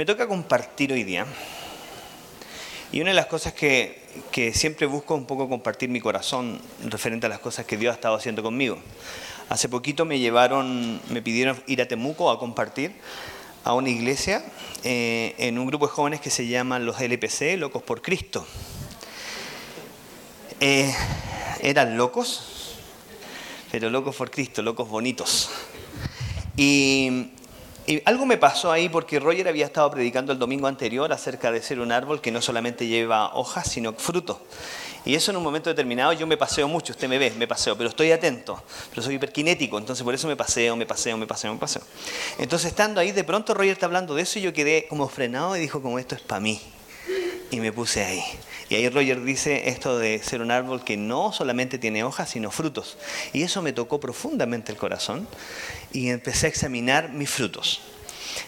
Me toca compartir hoy día. Y una de las cosas que, siempre busco un poco compartir mi corazón referente a las cosas que Dios ha estado haciendo conmigo. Hace poquito me llevaron, me pidieron ir a Temuco a compartir a una iglesia eh, en un grupo de jóvenes que se llaman los LPC, Locos por Cristo. Eh, eran locos, pero locos por Cristo, locos bonitos. Y, y algo me pasó ahí porque Roger había estado predicando el domingo anterior acerca de ser un árbol que no solamente lleva hojas, sino fruto. Y eso en un momento determinado yo me paseo mucho, usted me ve, me paseo, pero estoy atento, pero soy hiperkinético, entonces por eso me paseo, me paseo, me paseo, me paseo. Entonces estando ahí, de pronto Roger está hablando de eso y yo quedé como frenado y dijo como esto es para mí. Y me puse ahí. Y ahí Roger dice esto de ser un árbol que no solamente tiene hojas, sino frutos. Y eso me tocó profundamente el corazón y empecé a examinar mis frutos.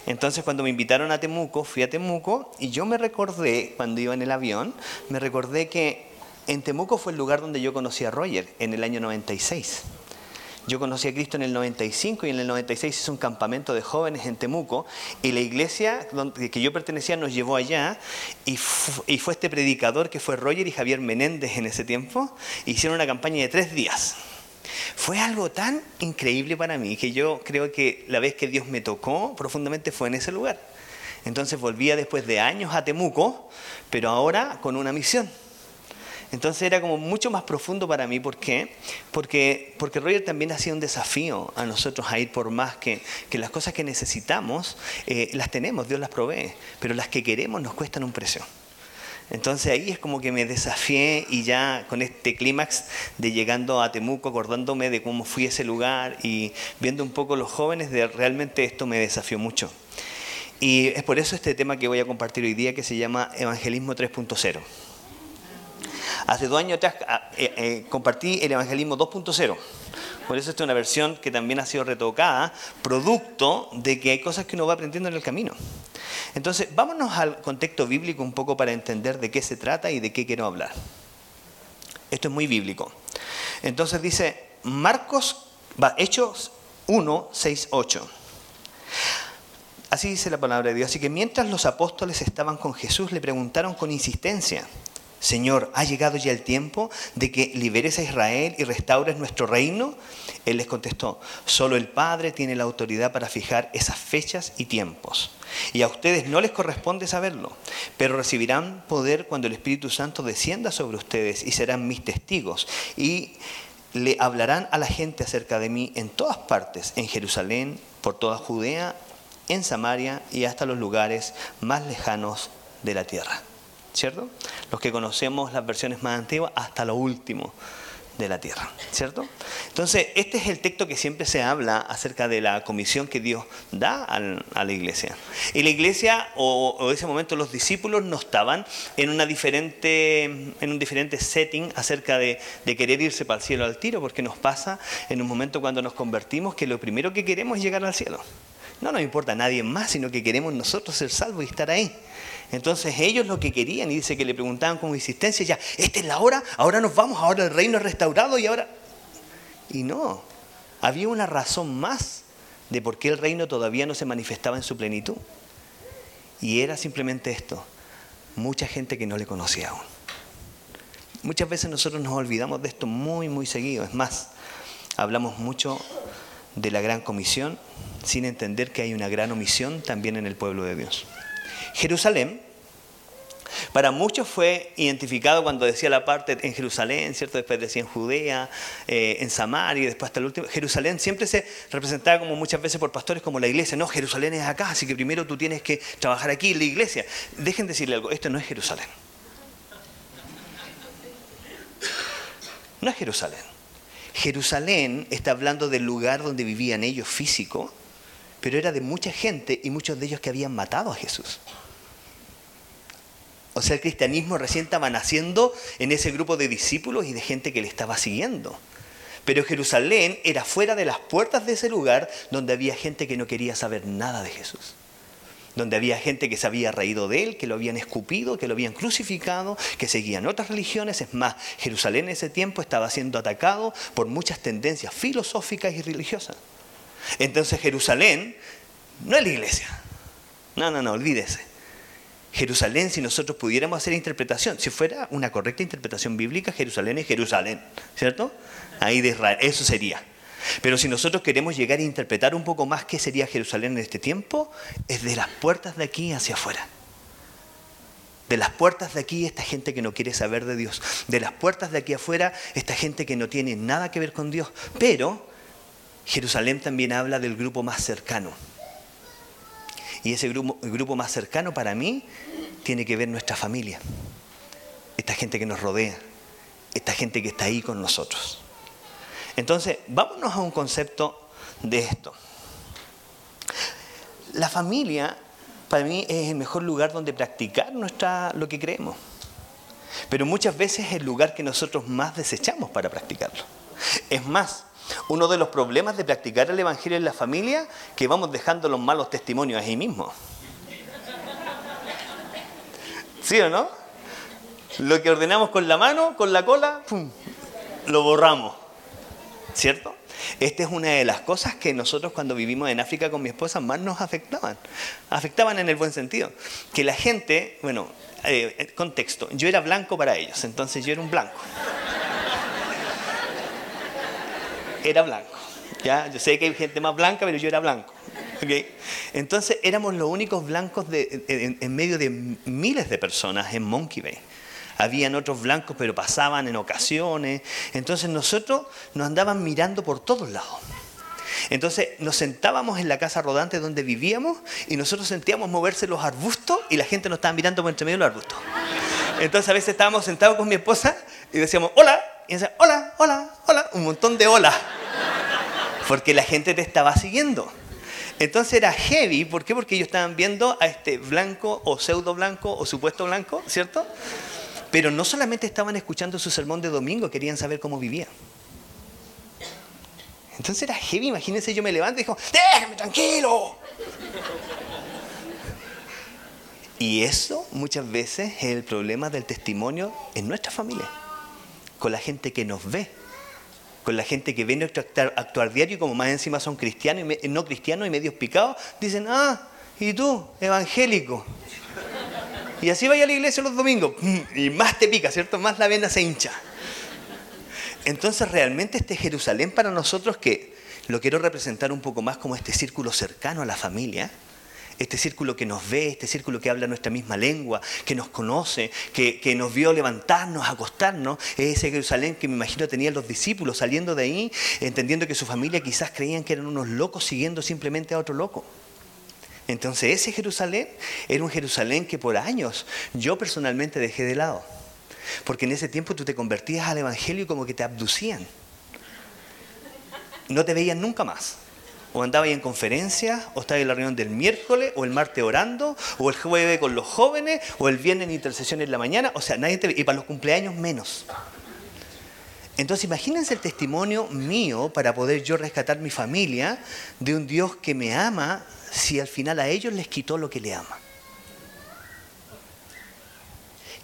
Entonces cuando me invitaron a Temuco, fui a Temuco y yo me recordé, cuando iba en el avión, me recordé que en Temuco fue el lugar donde yo conocí a Roger en el año 96. Yo conocí a Cristo en el 95 y en el 96 hice un campamento de jóvenes en Temuco y la iglesia que yo pertenecía nos llevó allá y, y fue este predicador que fue Roger y Javier Menéndez en ese tiempo. Hicieron una campaña de tres días. Fue algo tan increíble para mí que yo creo que la vez que Dios me tocó profundamente fue en ese lugar. Entonces volvía después de años a Temuco, pero ahora con una misión. Entonces era como mucho más profundo para mí. ¿Por qué? Porque, porque Roger también hacía un desafío a nosotros a ir por más que, que las cosas que necesitamos eh, las tenemos, Dios las provee, pero las que queremos nos cuestan un precio. Entonces ahí es como que me desafié y ya con este clímax de llegando a Temuco, acordándome de cómo fui a ese lugar y viendo un poco los jóvenes, de realmente esto me desafió mucho. Y es por eso este tema que voy a compartir hoy día que se llama Evangelismo 3.0. Hace dos años atrás ah, eh, eh, compartí el Evangelismo 2.0. Por eso esta es una versión que también ha sido retocada, producto de que hay cosas que uno va aprendiendo en el camino. Entonces, vámonos al contexto bíblico un poco para entender de qué se trata y de qué quiero hablar. Esto es muy bíblico. Entonces dice Marcos, Hechos 1, 6, 8. Así dice la palabra de Dios. Así que mientras los apóstoles estaban con Jesús, le preguntaron con insistencia, Señor, ¿ha llegado ya el tiempo de que liberes a Israel y restaures nuestro reino? Él les contestó, solo el Padre tiene la autoridad para fijar esas fechas y tiempos. Y a ustedes no les corresponde saberlo, pero recibirán poder cuando el Espíritu Santo descienda sobre ustedes y serán mis testigos. Y le hablarán a la gente acerca de mí en todas partes, en Jerusalén, por toda Judea, en Samaria y hasta los lugares más lejanos de la tierra. ¿Cierto? Los que conocemos las versiones más antiguas hasta lo último de la tierra, ¿cierto? Entonces, este es el texto que siempre se habla acerca de la comisión que Dios da a la iglesia. Y la iglesia, o, ese momento los discípulos, no estaban en, una diferente, en un diferente setting acerca de, de querer irse para el cielo al tiro, porque nos pasa en un momento cuando nos convertimos que lo primero que queremos es llegar al cielo. No nos importa a nadie más, sino que queremos nosotros ser salvos y estar ahí. Entonces ellos lo que querían, y dice que le preguntaban con insistencia, ya, esta es la hora, ahora nos vamos, ahora el reino es restaurado y ahora... Y no, había una razón más de por qué el reino todavía no se manifestaba en su plenitud. Y era simplemente esto, mucha gente que no le conocía aún. Muchas veces nosotros nos olvidamos de esto muy, muy seguido. Es más, hablamos mucho de la gran comisión sin entender que hay una gran omisión también en el pueblo de Dios. Jerusalén, para muchos fue identificado cuando decía la parte en Jerusalén, ¿cierto? Después decía en Judea, eh, en Samaria, después hasta el último. Jerusalén siempre se representaba como muchas veces por pastores como la iglesia. No, Jerusalén es acá, así que primero tú tienes que trabajar aquí la iglesia. Dejen decirle algo, esto no es Jerusalén. No es Jerusalén. Jerusalén está hablando del lugar donde vivían ellos físico, pero era de mucha gente y muchos de ellos que habían matado a Jesús. O sea, el cristianismo recién estaba naciendo en ese grupo de discípulos y de gente que le estaba siguiendo. Pero Jerusalén era fuera de las puertas de ese lugar donde había gente que no quería saber nada de Jesús. Donde había gente que se había reído de él, que lo habían escupido, que lo habían crucificado, que seguían otras religiones. Es más, Jerusalén en ese tiempo estaba siendo atacado por muchas tendencias filosóficas y religiosas. Entonces Jerusalén no es la iglesia. No, no, no, olvídese. Jerusalén, si nosotros pudiéramos hacer interpretación, si fuera una correcta interpretación bíblica, Jerusalén es Jerusalén, ¿cierto? Ahí de Israel, eso sería. Pero si nosotros queremos llegar a interpretar un poco más qué sería Jerusalén en este tiempo, es de las puertas de aquí hacia afuera. De las puertas de aquí esta gente que no quiere saber de Dios. De las puertas de aquí afuera esta gente que no tiene nada que ver con Dios. Pero Jerusalén también habla del grupo más cercano. Y ese grupo, el grupo más cercano para mí tiene que ver nuestra familia. Esta gente que nos rodea. Esta gente que está ahí con nosotros. Entonces, vámonos a un concepto de esto. La familia para mí es el mejor lugar donde practicar nuestra, lo que creemos. Pero muchas veces es el lugar que nosotros más desechamos para practicarlo. Es más, uno de los problemas de practicar el Evangelio en la familia, que vamos dejando los malos testimonios ahí mismo. ¿Sí o no? Lo que ordenamos con la mano, con la cola, lo borramos. ¿Cierto? Esta es una de las cosas que nosotros cuando vivimos en África con mi esposa más nos afectaban. Afectaban en el buen sentido. Que la gente, bueno, eh, contexto, yo era blanco para ellos, entonces yo era un blanco. Era blanco. ¿ya? Yo sé que hay gente más blanca, pero yo era blanco. Entonces éramos los únicos blancos de, en, en medio de miles de personas en Monkey Bay habían otros blancos, pero pasaban en ocasiones. Entonces nosotros nos andaban mirando por todos lados. Entonces nos sentábamos en la casa rodante donde vivíamos y nosotros sentíamos moverse los arbustos y la gente nos estaba mirando por entre medio de los arbustos. Entonces a veces estábamos sentados con mi esposa y decíamos, hola, y decía, hola, hola, hola, un montón de hola. Porque la gente te estaba siguiendo. Entonces era heavy, ¿por qué? Porque ellos estaban viendo a este blanco o pseudo blanco o supuesto blanco, ¿cierto? Pero no solamente estaban escuchando su sermón de domingo, querían saber cómo vivía. Entonces era heavy, imagínense, yo me levanto y digo, déjame tranquilo. Y eso muchas veces es el problema del testimonio en nuestra familia, con la gente que nos ve, con la gente que ve nuestro actuar, diario, como más encima son cristianos y no cristianos y medios picados, dicen, ah, ¿y tú, evangélico? Y así vaya a la iglesia los domingos. Y más te pica, ¿cierto? Más la vena se hincha. Entonces realmente este Jerusalén para nosotros que lo quiero representar un poco más como este círculo cercano a la familia, este círculo que nos ve, este círculo que habla nuestra misma lengua, que nos conoce, que, que, nos vio levantarnos, acostarnos, es ese Jerusalén que me imagino tenían los discípulos saliendo de ahí, entendiendo que su familia quizás creían que eran unos locos siguiendo simplemente a otro loco. Entonces ese Jerusalén era un Jerusalén que por años yo personalmente dejé de lado. Porque en ese tiempo tú te convertías al Evangelio y como que te abducían. No te veían nunca más. O andabas en conferencias, o estabas en la reunión del miércoles, o el martes orando, o el jueves con los jóvenes, o el viernes en intercesión en la mañana. O sea, nadie te. Y para los cumpleaños menos. Entonces imagínense el testimonio mío para poder yo rescatar mi familia de un Dios que me ama si al final a ellos les quitó lo que le ama?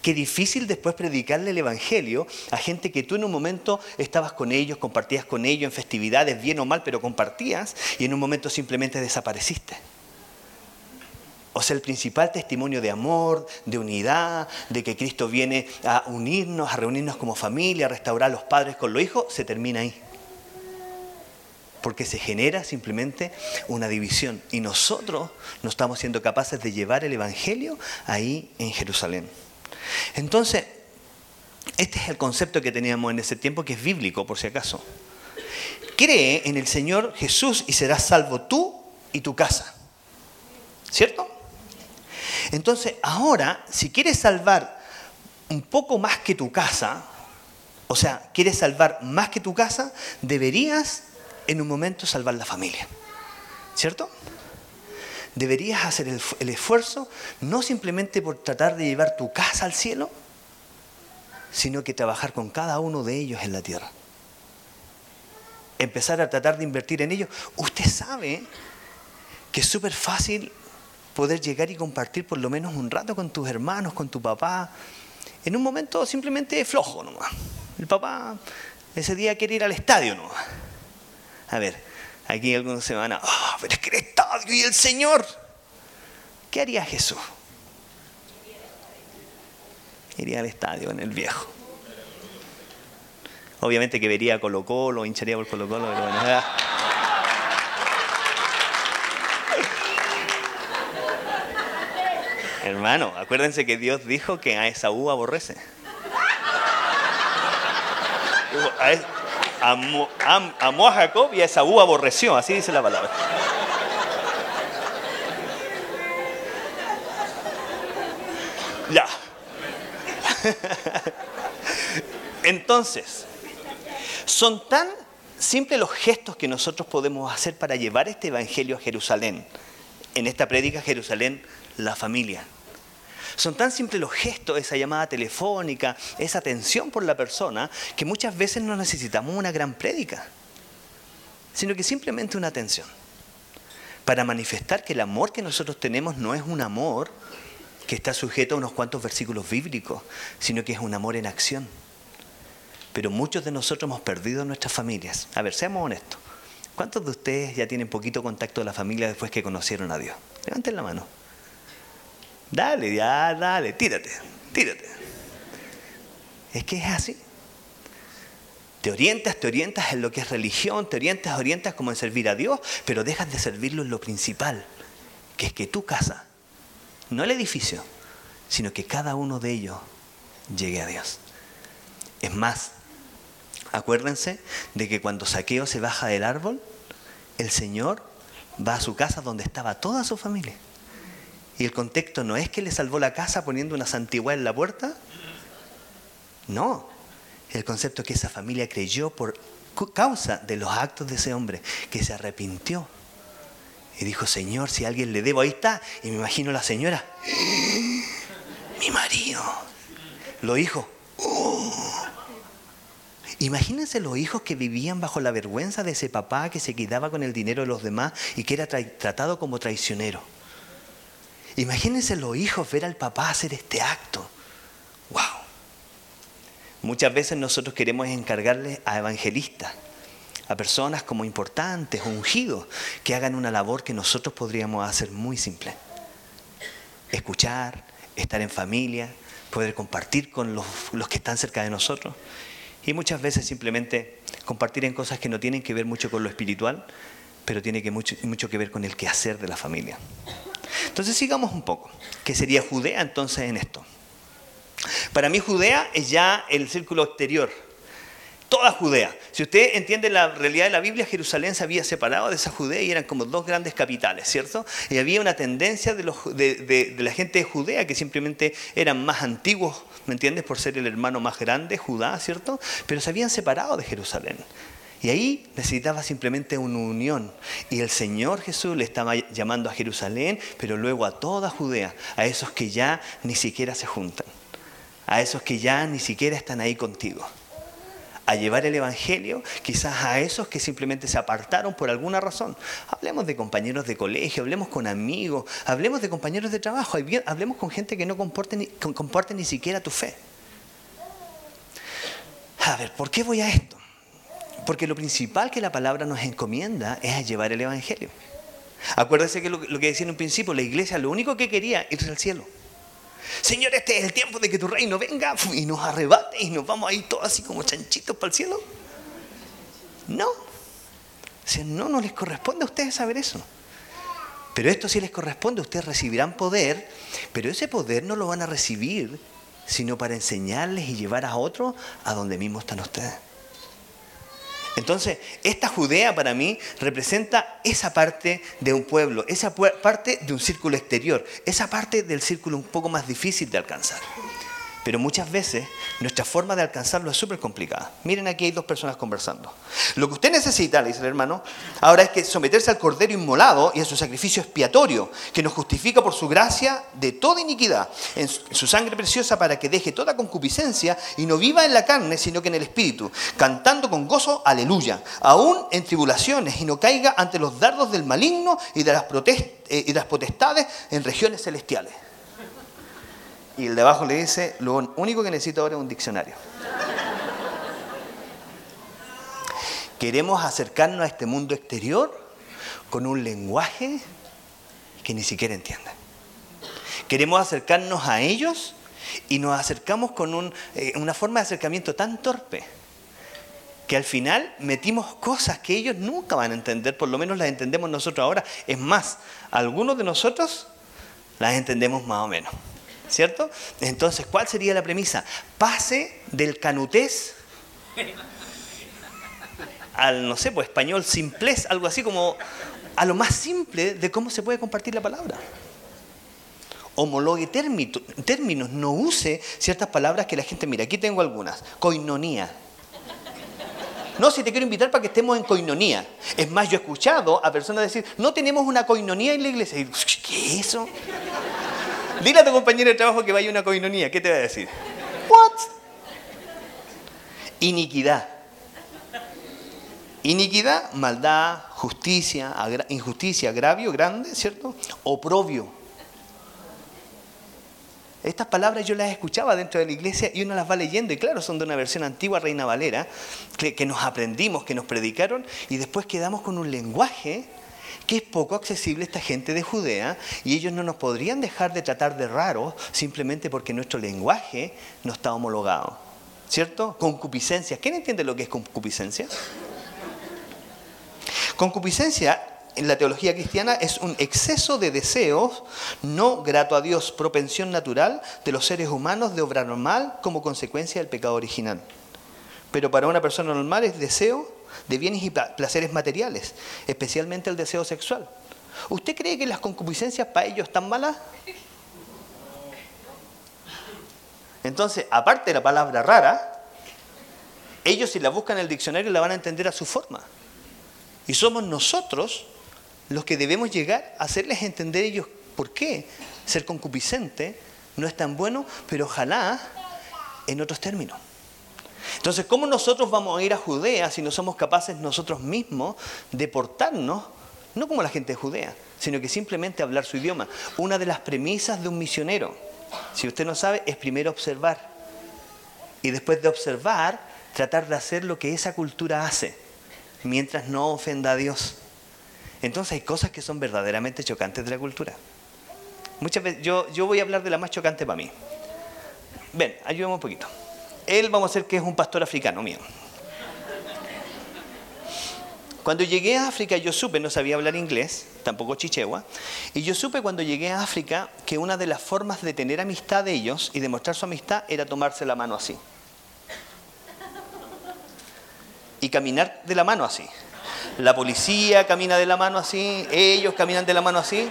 Qué difícil después predicarle el Evangelio a gente que tú en un momento estabas con ellos, compartías con ellos en festividades, bien o mal, pero compartías y en un momento simplemente desapareciste. O sea, el principal testimonio de amor, de unidad, de que Cristo viene a unirnos, a reunirnos como familia, a restaurar a los padres con los hijos, se termina ahí porque se genera simplemente una división y nosotros no estamos siendo capaces de llevar el Evangelio ahí en Jerusalén. Entonces, este es el concepto que teníamos en ese tiempo, que es bíblico, por si acaso. Cree en el Señor Jesús y serás salvo tú y tu casa. ¿Cierto? Entonces, ahora, si quieres salvar un poco más que tu casa, o sea, quieres salvar más que tu casa, deberías en un momento salvar la familia. ¿Cierto? Deberías hacer el, esfuerzo no simplemente por tratar de llevar tu casa al cielo, sino que trabajar con cada uno de ellos en la tierra. Empezar a tratar de invertir en ellos. Usted sabe que es súper fácil poder llegar y compartir por lo menos un rato con tus hermanos, con tu papá, en un momento simplemente flojo nomás. El papá ese día quiere ir al estadio nomás. A ver, aquí algunos se van a, ah, pero es que el estadio y el Señor. ¿qué haría Jesús? Iría al estadio en el viejo. Obviamente que vería a Colo Colo, hincharía por Colo Colo, pero bueno. Hermano, acuérdense que Dios dijo que a Esaú aborrece. Amó, a Jacob y a Esaú aborreció, así dice la palabra. Ya. Entonces, son tan simples los gestos que nosotros podemos hacer para llevar este Evangelio a Jerusalén. En esta prédica Jerusalén, la familia. Son tan simples los gestos, esa llamada telefónica, esa atención por la persona, que muchas veces no necesitamos una gran prédica, sino que simplemente una atención. Para manifestar que el amor que nosotros tenemos no es un amor que está sujeto a unos cuantos versículos bíblicos, sino que es un amor en acción. Pero muchos de nosotros hemos perdido nuestras familias. A ver, seamos honestos. ¿Cuántos de ustedes ya tienen poquito contacto de la familia después que conocieron a Dios? Levanten la mano. Dale, ya, dale, tírate, tírate. Es que es así. Te orientas, te orientas en lo que es religión, te orientas, orientas como en servir a Dios, pero dejas de servirlo en lo principal, que es que tu casa no el edificio, sino que cada uno de ellos llegue a Dios. Es más, acuérdense de que cuando Saqueo se baja del árbol, el Señor va a su casa donde estaba toda su familia. Y el contexto no es que le salvó la casa poniendo una santigüedad en la puerta. No. El concepto es que esa familia creyó por causa de los actos de ese hombre, que se arrepintió y dijo, Señor, si alguien le debo, ahí está. Y me imagino la señora, mi marido. Los hijos, oh". Imagínense los hijos que vivían bajo la vergüenza de ese papá que se quedaba con el dinero de los demás y que era tratado como traicionero. Imagínense los hijos ver al papá hacer este acto. ¡Wow! Muchas veces nosotros queremos encargarle a evangelistas a personas como importantes ungidos que hagan una labor que nosotros podríamos hacer muy simple. Escuchar, estar en familia, poder compartir con los, que están cerca de nosotros y muchas veces simplemente compartir en cosas que no tienen que ver mucho con lo espiritual, pero tiene mucho, mucho que ver con el quehacer de la familia. Entonces sigamos un poco. ¿Qué sería Judea entonces en esto? Para mí Judea es ya el círculo exterior, toda Judea. Si usted entiende la realidad de la Biblia, Jerusalén se había separado de esa Judea y eran como dos grandes capitales, ¿cierto? Y había una tendencia de, la gente de Judea que simplemente eran más antiguos, ¿me entiendes? Por ser el hermano más grande, Judá, ¿cierto? Pero se habían separado de Jerusalén. Y ahí necesitaba simplemente una unión. Y el Señor Jesús le estaba llamando a Jerusalén, pero luego a toda Judea, a esos que ya ni siquiera se juntan, a esos que ya ni siquiera están ahí contigo a llevar el Evangelio quizás a esos que simplemente se apartaron por alguna razón. Hablemos de compañeros de colegio, hablemos con amigos, hablemos de compañeros de trabajo, hablemos con gente que no comporte ni, ni siquiera tu fe. A ver, ¿por qué voy a esto? Porque lo principal que la palabra nos encomienda es a llevar el Evangelio. Acuérdese que lo, que decía en un principio, la iglesia lo único que quería es irse al cielo. Señor, este es el tiempo de que tu reino venga y nos arrebate y nos vamos a ir todos así como chanchitos para el cielo. No. Si no, no les corresponde a ustedes saber eso. Pero esto sí les corresponde, ustedes recibirán poder, pero ese poder no lo van a recibir sino para enseñarles y llevar a otros a donde mismo están ustedes. Entonces, esta Judea para mí representa esa parte de un pueblo, esa parte de un círculo exterior, esa parte del círculo un poco más difícil de alcanzar. Pero muchas veces nuestra forma de alcanzarlo es súper complicada. Miren, aquí hay dos personas conversando. Lo que usted necesita, le dice el hermano, ahora es que someterse al cordero inmolado y a su sacrificio expiatorio, que nos justifica por su gracia de toda iniquidad, en su sangre preciosa para que deje toda concupiscencia y no viva en la carne, sino que en el espíritu, cantando con gozo, aleluya, aún en tribulaciones y no caiga ante los dardos del maligno y de las, eh, y de las potestades en regiones celestiales. Y el de abajo le dice, lo único que necesito ahora es un diccionario. Queremos acercarnos a este mundo exterior con un lenguaje que ni siquiera entiende. Queremos acercarnos a ellos y nos acercamos con eh, una forma de acercamiento tan torpe que al final metimos cosas que ellos nunca van a entender, por lo menos las entendemos nosotros ahora. Es más, algunos de nosotros las entendemos más o menos. ¿Cierto? Entonces, ¿cuál sería la premisa? Pase del canutés al, no sé, pues español simplez, algo así como a lo más simple de cómo se puede compartir la palabra. Homologue términos, no use ciertas palabras que la gente, mira, aquí tengo algunas. Coinonía. No, si te quiero invitar para que estemos en coinonía. Es más, yo he escuchado a personas decir, no tenemos una coinonía en la iglesia. ¿Qué es eso? Dile a tu compañero de trabajo que vaya a una coinonía. ¿Qué te va a decir? What? Iniquidad. Iniquidad, maldad, justicia, injusticia, agravio grande, ¿cierto? Oprobio. Estas palabras yo las escuchaba dentro de la iglesia y uno las va leyendo y claro, son de una versión antigua Reina Valera que, que nos aprendimos, que nos predicaron y después quedamos con un lenguaje que es poco accesible esta gente de Judea y ellos no nos podrían dejar de tratar de raros simplemente porque nuestro lenguaje no está homologado. ¿Cierto? Concupiscencia. ¿Quién entiende lo que es concupiscencia? Concupiscencia en la teología cristiana es un exceso de deseos no grato a Dios, propensión natural de los seres humanos de obrar normal como consecuencia del pecado original. Pero para una persona normal es deseo de bienes y placeres materiales, especialmente el deseo sexual. ¿Usted cree que las concupiscencias para ellos están malas? Entonces, aparte de la palabra rara, ellos si la buscan en el diccionario la van a entender a su forma. Y somos nosotros los que debemos llegar a hacerles entender ellos por qué ser concupiscente no es tan bueno, pero ojalá en otros términos. Entonces, ¿cómo nosotros vamos a ir a Judea si no somos capaces nosotros mismos de portarnos, no como la gente de Judea, sino que simplemente hablar su idioma? Una de las premisas de un misionero, si usted no sabe, es primero observar. Y después de observar, tratar de hacer lo que esa cultura hace mientras no ofenda a Dios. Entonces hay cosas que son verdaderamente chocantes de la cultura. Muchas veces, yo, yo voy a hablar de la más chocante para mí. Ven, ayúdame un poquito. Él vamos a ser que es un pastor africano mío. Cuando llegué a África yo supe, no sabía hablar inglés, tampoco chichegua, y yo supe cuando llegué a África que una de las formas de tener amistad de ellos y de mostrar su amistad era tomarse la mano así y caminar de la mano así. La policía camina de la mano así, ellos caminan de la mano así.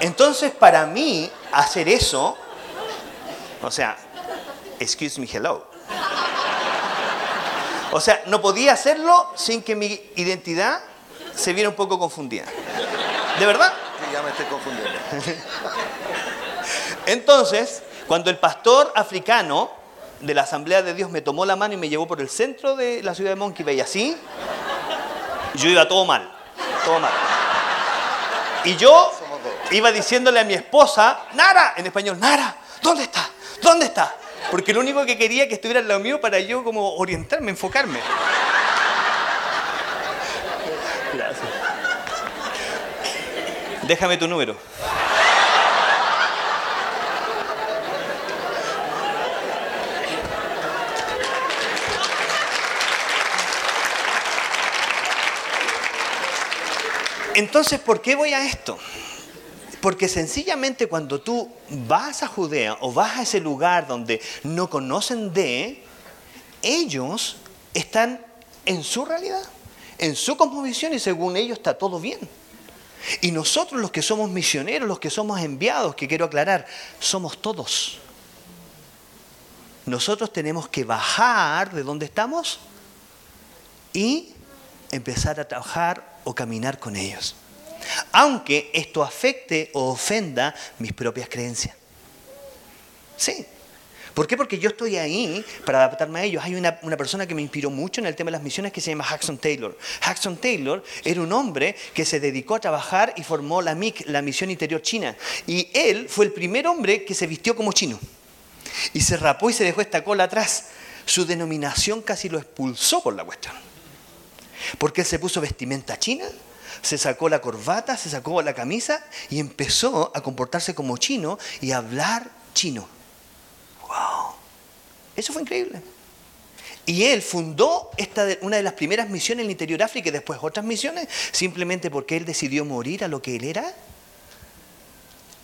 Entonces, para mí, hacer eso, o sea, excuse me, hello. O sea, no podía hacerlo sin que mi identidad se viera un poco confundida. ¿De verdad? Sí, ya me estoy confundiendo. Entonces, cuando el pastor africano de la Asamblea de Dios me tomó la mano y me llevó por el centro de la ciudad de Monkey Bay, así, yo iba todo mal, todo mal. Y yo iba diciéndole a mi esposa, Nara, en español, Nara, ¿dónde está? ¿Dónde está? Porque lo único que quería que estuviera al lado mío para yo como orientarme, enfocarme. Gracias. Déjame tu número. Entonces, ¿por qué voy a esto? Porque sencillamente cuando tú vas a Judea o vas a ese lugar donde no conocen de, ellos están en su realidad, en su cosmovisión y según ellos está todo bien. Y nosotros los que somos misioneros, los que somos enviados, que quiero aclarar, somos todos. Nosotros tenemos que bajar de donde estamos y empezar a trabajar o caminar con ellos. Aunque esto afecte o ofenda mis propias creencias. Sí. ¿Por qué? Porque yo estoy ahí para adaptarme a ellos. Hay una, persona que me inspiró mucho en el tema de las misiones que se llama Jackson Taylor. Jackson Taylor era un hombre que se dedicó a trabajar y formó la MIC, la Misión Interior China. Y él fue el primer hombre que se vistió como chino. Y se rapó y se dejó esta cola atrás. Su denominación casi lo expulsó por la cuestión. Porque él se puso vestimenta china se sacó la corbata, se sacó la camisa y empezó a comportarse como chino y a hablar chino. ¡Wow! Eso fue increíble. Y él fundó esta, una de las primeras misiones en el interior de África y después otras misiones, simplemente porque él decidió morir a lo que él era,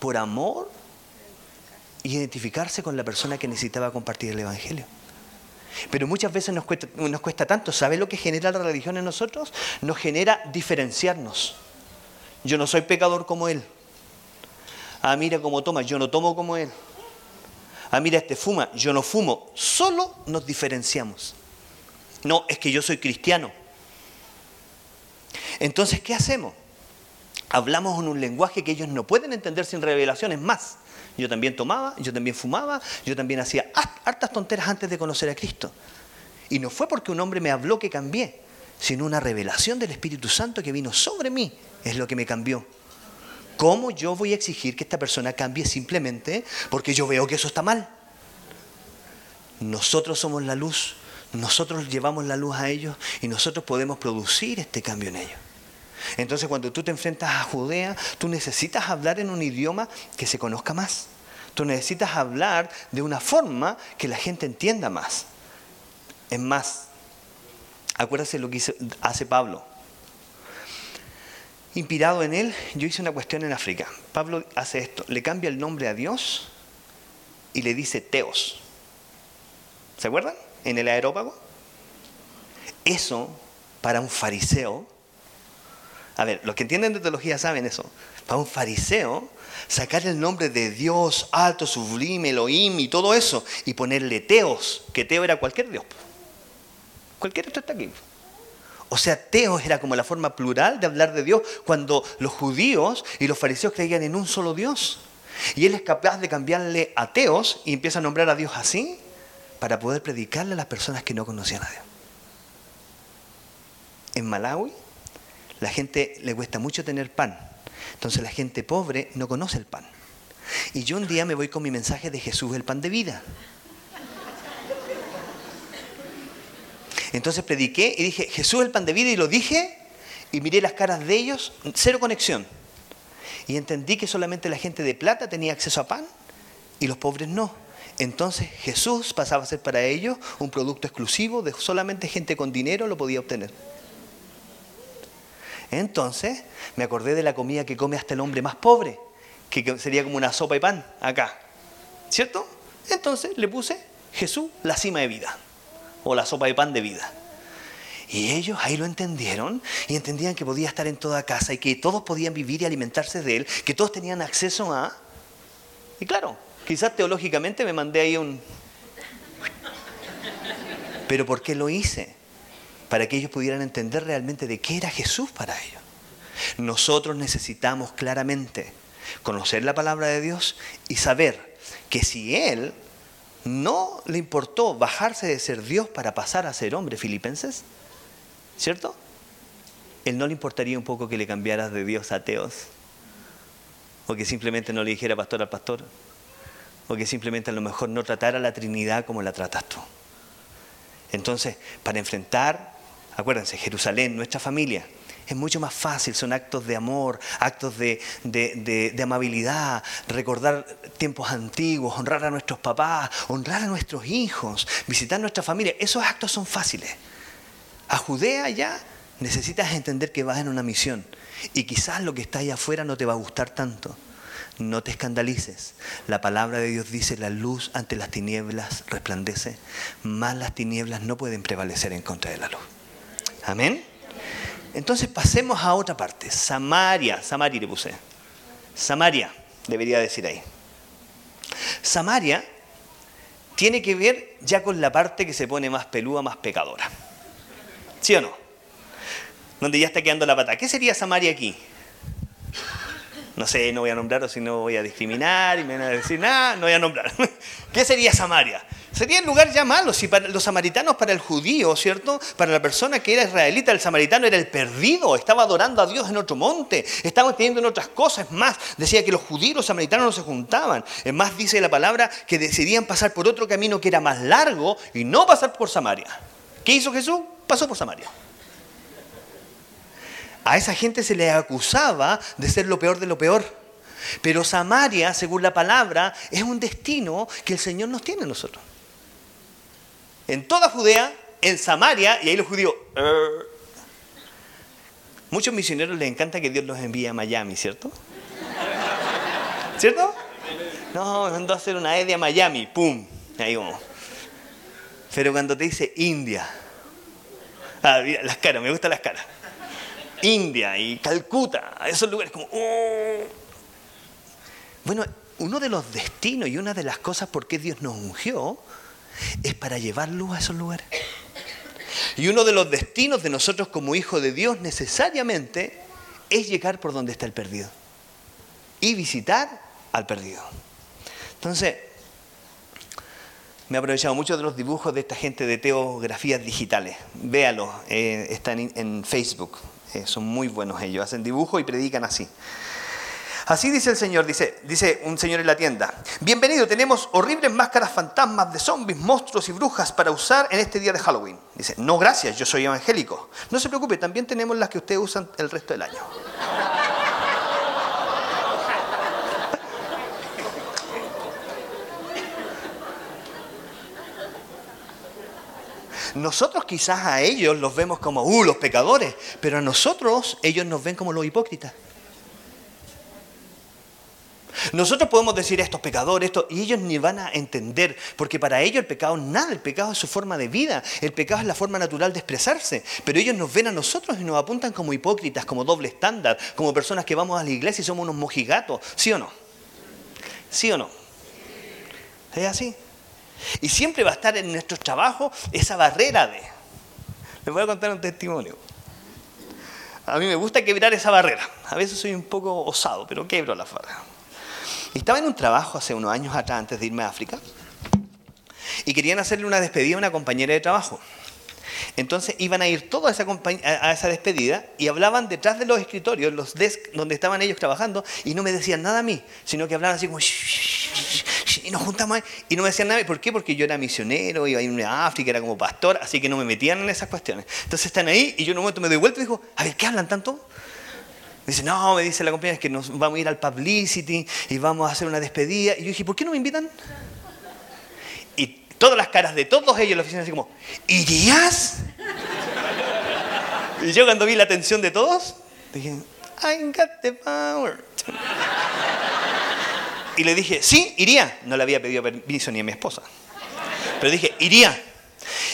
por amor, identificarse con la persona que necesitaba compartir el Evangelio. Pero muchas veces nos cuesta, tanto. ¿Sabe lo que genera la religión en nosotros? Nos genera diferenciarnos. Yo no soy pecador como él. Ah, mira cómo toma, yo no tomo como él. Ah, mira, este fuma, yo no fumo. Solo nos diferenciamos. No, es que yo soy cristiano. Entonces, ¿qué hacemos? Hablamos en un lenguaje que ellos no pueden entender sin revelaciones más. Yo también tomaba, yo también fumaba, yo también hacía hartas tonteras antes de conocer a Cristo. Y no fue porque un hombre me habló que cambié, sino una revelación del Espíritu Santo que vino sobre mí es lo que me cambió. ¿Cómo yo voy a exigir que esta persona cambie simplemente porque yo veo que eso está mal? Nosotros somos la luz, nosotros llevamos la luz a ellos y nosotros podemos producir este cambio en ellos. Entonces cuando tú te enfrentas a Judea, tú necesitas hablar en un idioma que se conozca más. Tú necesitas hablar de una forma que la gente entienda más. Es más, acuérdate lo que hace Pablo. Inspirado en él, yo hice una cuestión en África. Pablo hace esto, le cambia el nombre a Dios y le dice Teos. ¿Se acuerdan? En el aerópago. Eso, para un fariseo, a ver, los que entienden de teología saben eso. Para un fariseo, sacar el nombre de Dios alto, sublime, Elohim y todo eso, y ponerle Teos, que Teo era cualquier Dios. Cualquier esto está aquí. O sea, Teos era como la forma plural de hablar de Dios cuando los judíos y los fariseos creían en un solo Dios. Y él es capaz de cambiarle a Teos y empieza a nombrar a Dios así para poder predicarle a las personas que no conocían a Dios. En Malawi la gente le cuesta mucho tener pan. Entonces la gente pobre no conoce el pan. Y yo un día me voy con mi mensaje de Jesús, el pan de vida. Entonces prediqué y dije, Jesús el pan de vida, y lo dije, y miré las caras de ellos, cero conexión. Y entendí que solamente la gente de plata tenía acceso a pan y los pobres no. Entonces Jesús pasaba a ser para ellos un producto exclusivo de solamente gente con dinero lo podía obtener. Entonces me acordé de la comida que come hasta el hombre más pobre, que sería como una sopa y pan acá. ¿Cierto? Entonces le puse Jesús la cima de vida, o la sopa de pan de vida. Y ellos ahí lo entendieron y entendían que podía estar en toda casa y que todos podían vivir y alimentarse de él, que todos tenían acceso a... Y claro, quizás teológicamente me mandé ahí un... Pero ¿por qué lo hice? Para que ellos pudieran entender realmente de qué era Jesús para ellos. Nosotros necesitamos claramente conocer la palabra de Dios y saber que si Él no le importó bajarse de ser Dios para pasar a ser hombre, filipenses, ¿cierto? Él no le importaría un poco que le cambiaras de Dios a Teos, o que simplemente no le dijera pastor al pastor, o que simplemente a lo mejor no tratara la Trinidad como la tratas tú. Entonces, para enfrentar Acuérdense, Jerusalén, nuestra familia, es mucho más fácil, son actos de amor, actos de, amabilidad, recordar tiempos antiguos, honrar a nuestros papás, honrar a nuestros hijos, visitar nuestra familia. Esos actos son fáciles. A Judea ya necesitas entender que vas en una misión y quizás lo que está ahí afuera no te va a gustar tanto. No te escandalices. La palabra de Dios dice, la luz ante las tinieblas resplandece, más las tinieblas no pueden prevalecer en contra de la luz. Amén. Entonces pasemos a otra parte. Samaria. Samaria le puse. Samaria, debería decir ahí. Samaria tiene que ver ya con la parte que se pone más peluda, más pecadora. ¿Sí o no? Donde ya está quedando la pata. ¿Qué sería Samaria aquí? No sé, no voy a nombrar o si no voy a discriminar y me van a decir nada, no voy a nombrar. ¿Qué sería Samaria? Sería el lugar ya malo. Si para los samaritanos, para el judío, ¿cierto? Para la persona que era israelita, el samaritano era el perdido, estaba adorando a Dios en otro monte, estaba teniendo en otras cosas. Es más, decía que los judíos y los samaritanos no se juntaban. Es más, dice la palabra que decidían pasar por otro camino que era más largo y no pasar por Samaria. ¿Qué hizo Jesús? Pasó por Samaria. A esa gente se les acusaba de ser lo peor de lo peor. Pero Samaria, según la palabra, es un destino que el Señor nos tiene a nosotros. En toda Judea, en Samaria, y ahí los judíos... "Er". Muchos misioneros les encanta que Dios los envíe a Miami, ¿cierto? ¿Cierto? No, mandó a hacer una EDI a Miami, ¡pum! Ahí vamos. Pero cuando te dice India, ah, mira, las caras, me gustan las caras. India y Calcuta, esos lugares como... "Oh". Bueno, uno de los destinos y una de las cosas por qué Dios nos ungió es para llevar a esos lugares. Y uno de los destinos de nosotros como hijos de Dios necesariamente es llegar por donde está el perdido y visitar al perdido. Entonces, me he aprovechado mucho de los dibujos de esta gente de teografías digitales. Véalos, eh, están en Facebook. Eh, son muy buenos ellos. Hacen dibujos y predican así. Así dice el Señor, dice, dice un señor en la tienda. Bienvenido, tenemos horribles máscaras fantasmas de zombies, monstruos y brujas para usar en este día de Halloween. Dice, no gracias, yo soy evangélico. No se preocupe, también tenemos las que ustedes usan el resto del año. Nosotros quizás a ellos los vemos como, uh, los pecadores, pero a nosotros ellos nos ven como los hipócritas. Nosotros podemos decir estos pecadores, esto, y ellos ni van a entender, porque para ellos el pecado es nada, el pecado es su forma de vida, el pecado es la forma natural de expresarse, pero ellos nos ven a nosotros y nos apuntan como hipócritas, como doble estándar, como personas que vamos a la iglesia y somos unos mojigatos, ¿sí o no? ¿Sí o no? ¿Es así? Y siempre va a estar en nuestro trabajo esa barrera de... Les voy a contar un testimonio. A mí me gusta quebrar esa barrera. A veces soy un poco osado, pero quebro la barrera. Estaba en un trabajo hace unos años atrás, antes de irme a África, y querían hacerle una despedida a una compañera de trabajo. Entonces iban a ir todos a esa, a esa despedida y hablaban detrás de los escritorios, los desks donde estaban ellos trabajando, y no me decían nada a mí, sino que hablaban así como... Y nos juntamos ahí, y no me decían nada. ¿Por qué? Porque yo era misionero, iba a ir a África, era como pastor, así que no me metían en esas cuestiones. Entonces están ahí y yo en un momento me doy vuelta y digo, a ver, ¿qué hablan tanto? Me dice, no, me dice la compañera, es que nos vamos a ir al publicity y vamos a hacer una despedida. Y yo dije, ¿por qué no me invitan? Y todas las caras de todos ellos en la oficina así como, ¿irías? Y yo cuando vi la atención de todos, dije, I got the power. Y le dije, sí, iría. No le había pedido permiso ni a mi esposa. Pero dije, iría.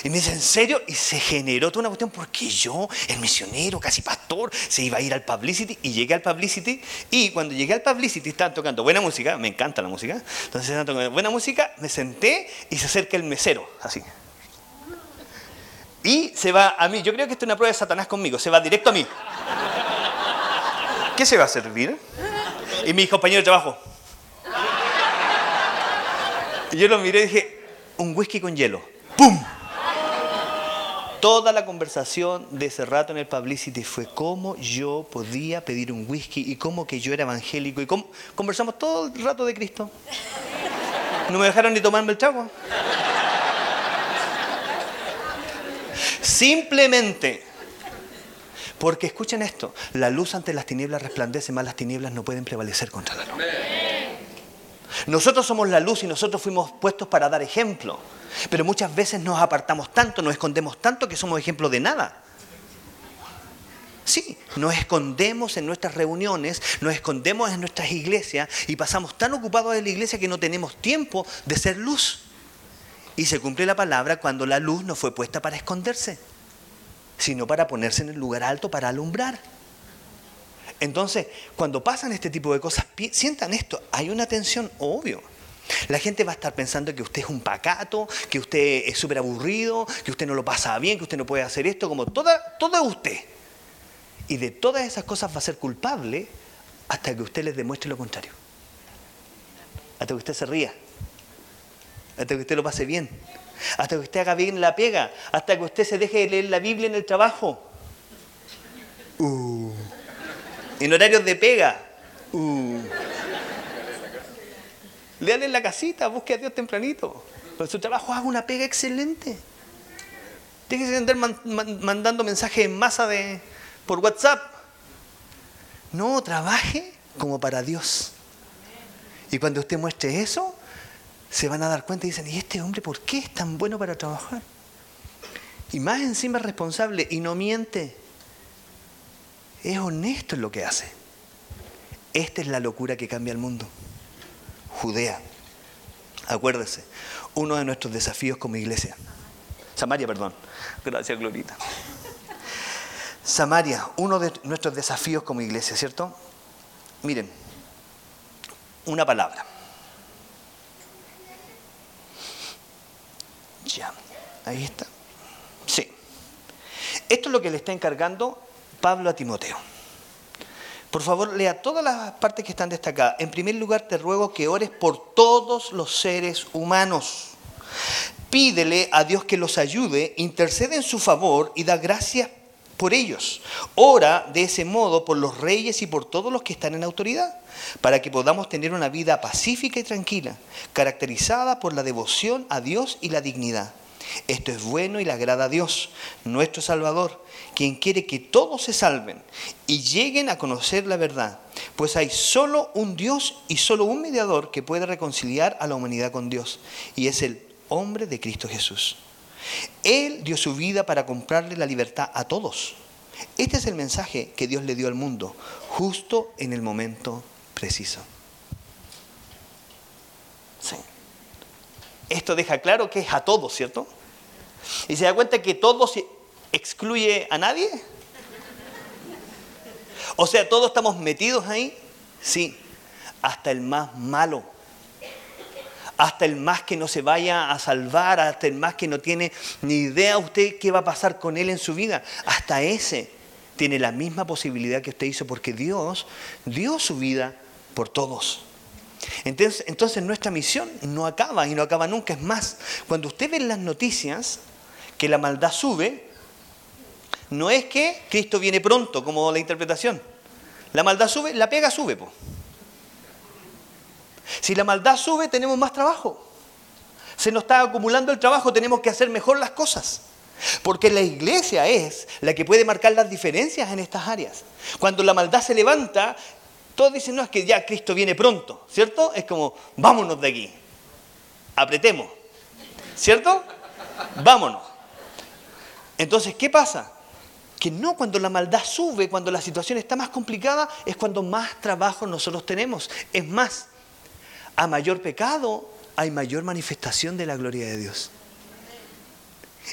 Y me dice, ¿en serio? Y se generó toda una cuestión porque yo, el misionero, casi pastor, se iba a ir al publicity y llegué al publicity. Y cuando llegué al publicity estaban tocando buena música, me encanta la música. Entonces estaban tocando buena música, me senté y se acerca el mesero, así. Y se va a mí. Yo creo que esto es una prueba de Satanás conmigo. Se va directo a mí. ¿Qué se va a servir? Y mi compañero de trabajo. Yo lo miré y dije, un whisky con hielo. ¡Pum! Toda la conversación de ese rato en el publicity fue cómo yo podía pedir un whisky y cómo que yo era evangélico y cómo conversamos todo el rato de Cristo. No me dejaron ni tomarme el trago. Simplemente porque escuchen esto, la luz ante las tinieblas resplandece, más las tinieblas no pueden prevalecer contra la luz. Nosotros somos la luz y nosotros fuimos puestos para dar ejemplo. Pero muchas veces nos apartamos tanto, nos escondemos tanto que somos ejemplo de nada. Sí, nos escondemos en nuestras reuniones, nos escondemos en nuestras iglesias y pasamos tan ocupados en la iglesia que no tenemos tiempo de ser luz. Y se cumple la palabra cuando la luz no fue puesta para esconderse, sino para ponerse en el lugar alto para alumbrar. Entonces, cuando pasan este tipo de cosas, sientan esto, hay una tensión obvio. La gente va a estar pensando que usted es un pacato, que usted es súper aburrido, que usted no lo pasa bien, que usted no puede hacer esto, como toda, todo usted. Y de todas esas cosas va a ser culpable hasta que usted les demuestre lo contrario. Hasta que usted se ría. Hasta que usted lo pase bien. Hasta que usted haga bien la pega. Hasta que usted se deje de leer la Biblia en el trabajo. Uh. En horarios de pega. Uh. Léale en la casita, busque a Dios tempranito. Pero su trabajo haga una pega excelente. Déjese de andar man, man, mandando mensajes en masa de, por WhatsApp. No, trabaje como para Dios. Y cuando usted muestre eso, se van a dar cuenta y dicen, ¿y este hombre por qué es tan bueno para trabajar? Y más encima es responsable y no miente. Es honesto en lo que hace. Esta es la locura que cambia el mundo. Judea. Acuérdese, uno de nuestros desafíos como iglesia. Samaria, perdón. Gracias, Glorita. Samaria, uno de nuestros desafíos como iglesia, ¿cierto? Miren, una palabra. Ya, ahí está. Sí. Esto es lo que le está encargando Pablo a Timoteo. Por favor, lea todas las partes que están destacadas. En primer lugar, te ruego que ores por todos los seres humanos. Pídele a Dios que los ayude, intercede en su favor y da gracias por ellos. Ora de ese modo por los reyes y por todos los que están en autoridad, para que podamos tener una vida pacífica y tranquila, caracterizada por la devoción a Dios y la dignidad. Esto es bueno y le agrada a Dios, nuestro Salvador, quien quiere que todos se salven y lleguen a conocer la verdad, pues hay solo un Dios y solo un mediador que puede reconciliar a la humanidad con Dios, y es el hombre de Cristo Jesús. Él dio su vida para comprarle la libertad a todos. Este es el mensaje que Dios le dio al mundo, justo en el momento preciso. Sí. Esto deja claro que es a todos, ¿cierto? Y se da cuenta que todos excluye a nadie. O sea, todos estamos metidos ahí. Sí, hasta el más malo hasta el más que no se vaya a salvar, hasta el más que no tiene ni idea usted qué va a pasar con él en su vida, hasta ese tiene la misma posibilidad que usted hizo porque Dios dio su vida por todos. Entonces, entonces nuestra misión no acaba y no acaba nunca. Es más, cuando usted ve las noticias que la maldad sube, no es que Cristo viene pronto, como la interpretación. La maldad sube, la pega sube. Po. Si la maldad sube, tenemos más trabajo. Se nos está acumulando el trabajo, tenemos que hacer mejor las cosas. Porque la iglesia es la que puede marcar las diferencias en estas áreas. Cuando la maldad se levanta, todos dicen, no, es que ya Cristo viene pronto, ¿cierto? Es como, vámonos de aquí, apretemos, ¿cierto? Vámonos. Entonces, ¿qué pasa? Que no cuando la maldad sube, cuando la situación está más complicada, es cuando más trabajo nosotros tenemos. Es más, a mayor pecado hay mayor manifestación de la gloria de Dios.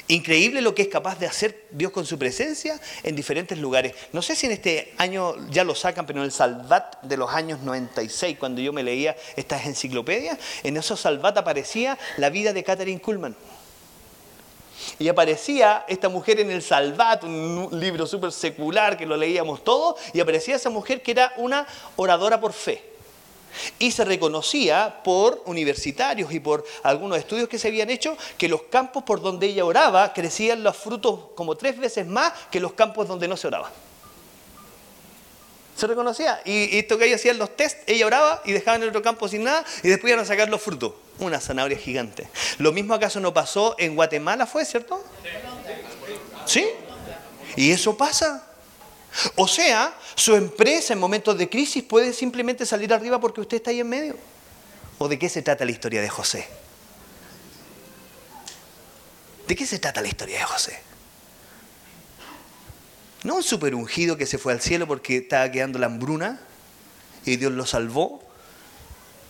Increíble lo que es capaz de hacer Dios con su presencia en diferentes lugares. No sé si en este año ya lo sacan, pero en el Salvat de los años 96, cuando yo me leía estas enciclopedias, en esos Salvat aparecía la vida de Catherine Kuhlman. Y aparecía esta mujer en el Salvat, un libro súper secular que lo leíamos todos, y aparecía esa mujer que era una oradora por fe. Y se reconocía por universitarios y por algunos estudios que se habían hecho que los campos por donde ella oraba crecían los frutos como tres veces más que los campos donde no se oraba. Se reconocía. Y esto que ella hacían los test, ella oraba y dejaban el otro campo sin nada y después iban a sacar los frutos. Una zanahoria gigante. Lo mismo acaso no pasó en Guatemala, ¿fue cierto? ¿Sí? Y eso pasa. O sea, su empresa en momentos de crisis puede simplemente salir arriba porque usted está ahí en medio. ¿O de qué se trata la historia de José? ¿De qué se trata la historia de José? No un super ungido que se fue al cielo porque estaba quedando la hambruna y Dios lo salvó.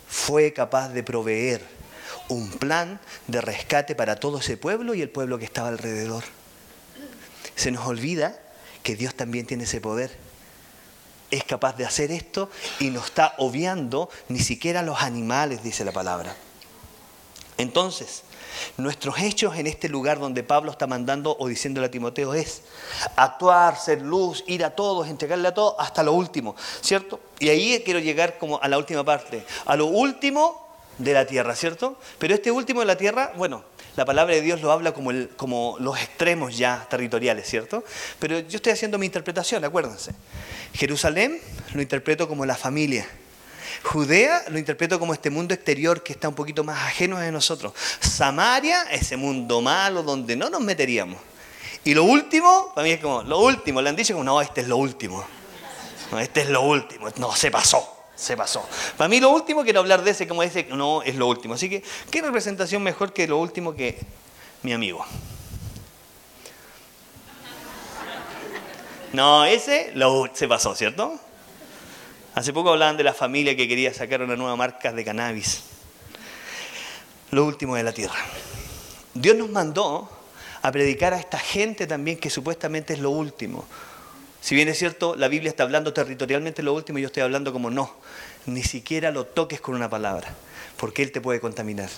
Fue capaz de proveer un plan de rescate para todo ese pueblo y el pueblo que estaba alrededor. Se nos olvida que Dios también tiene ese poder. Es capaz de hacer esto y no está obviando ni siquiera los animales, dice la palabra. Entonces, nuestros hechos en este lugar donde Pablo está mandando o diciéndole a Timoteo es actuar, ser luz, ir a todos, entregarle a todos hasta lo último, ¿cierto? Y ahí quiero llegar como a la última parte, a lo último de la tierra, ¿cierto? Pero este último de la tierra, bueno, la palabra de Dios lo habla como, el, como los extremos ya territoriales, ¿cierto? Pero yo estoy haciendo mi interpretación, acuérdense. Jerusalén lo interpreto como la familia. Judea lo interpreto como este mundo exterior que está un poquito más ajeno de nosotros. Samaria, ese mundo malo donde no nos meteríamos. Y lo último, para mí es como, lo último, le han dicho como, no, este es lo último. este es lo último. No, se pasó. Se pasó. Para mí lo último quiero hablar de ese, como dice, no es lo último. Así que, ¿qué representación mejor que lo último que mi amigo? No, ese lo, se pasó, ¿cierto? Hace poco hablaban de la familia que quería sacar una nueva marca de cannabis. Lo último de la tierra. Dios nos mandó a predicar a esta gente también que supuestamente es lo último. Si bien es cierto, la Biblia está hablando territorialmente lo último, yo estoy hablando como no. Ni siquiera lo toques con una palabra, porque Él te puede contaminar.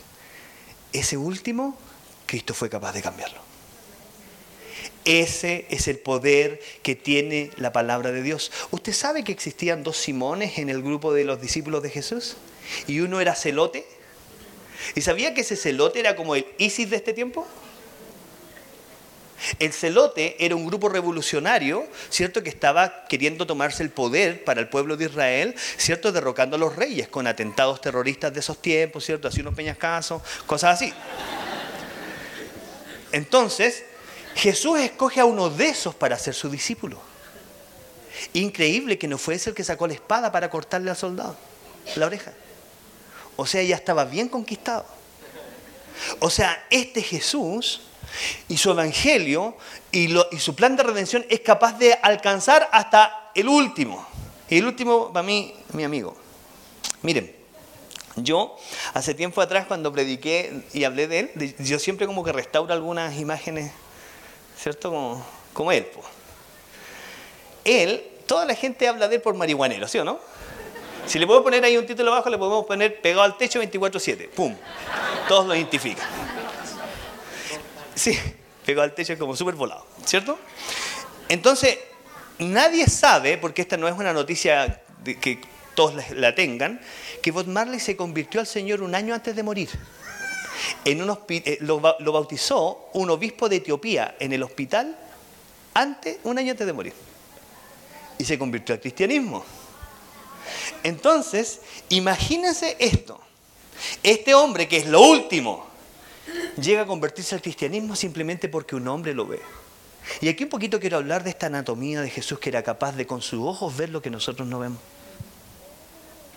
Ese último, Cristo fue capaz de cambiarlo. Ese es el poder que tiene la palabra de Dios. ¿Usted sabe que existían dos Simones en el grupo de los discípulos de Jesús? Y uno era celote. ¿Y sabía que ese celote era como el ISIS de este tiempo? El celote era un grupo revolucionario, ¿cierto? Que estaba queriendo tomarse el poder para el pueblo de Israel, ¿cierto? Derrocando a los reyes con atentados terroristas de esos tiempos, ¿cierto? Así unos peñascasos, cosas así. Entonces, Jesús escoge a uno de esos para ser su discípulo. Increíble que no fuese el que sacó la espada para cortarle al soldado la oreja. O sea, ya estaba bien conquistado. O sea, este Jesús y su evangelio y, su plan de redención es capaz de alcanzar hasta el último. Y el último, para mí, mi amigo. Miren, yo hace tiempo atrás cuando prediqué y hablé de él, yo siempre como que restauro algunas imágenes ¿cierto? Como, él. Él, toda la gente habla de él por marihuanero, ¿sí o no? Si le puedo poner ahí un título abajo, le podemos poner pegado al techo 24-7. ¡Pum! Todos lo identifican. Sí, pegado al techo como súper volado, ¿cierto? Entonces, nadie sabe, porque esta no es una noticia que todos la tengan, que Bob Marley se convirtió al Señor un año antes de morir. En un eh, lo, bautizó un obispo de Etiopía en el hospital antes, un año antes de morir. Y se convirtió al cristianismo. Entonces, imagínense esto. Este hombre, que es lo último, llega a convertirse al cristianismo simplemente porque un hombre lo ve. Y aquí un poquito quiero hablar de esta anatomía de Jesús que era capaz de con sus ojos ver lo que nosotros no vemos.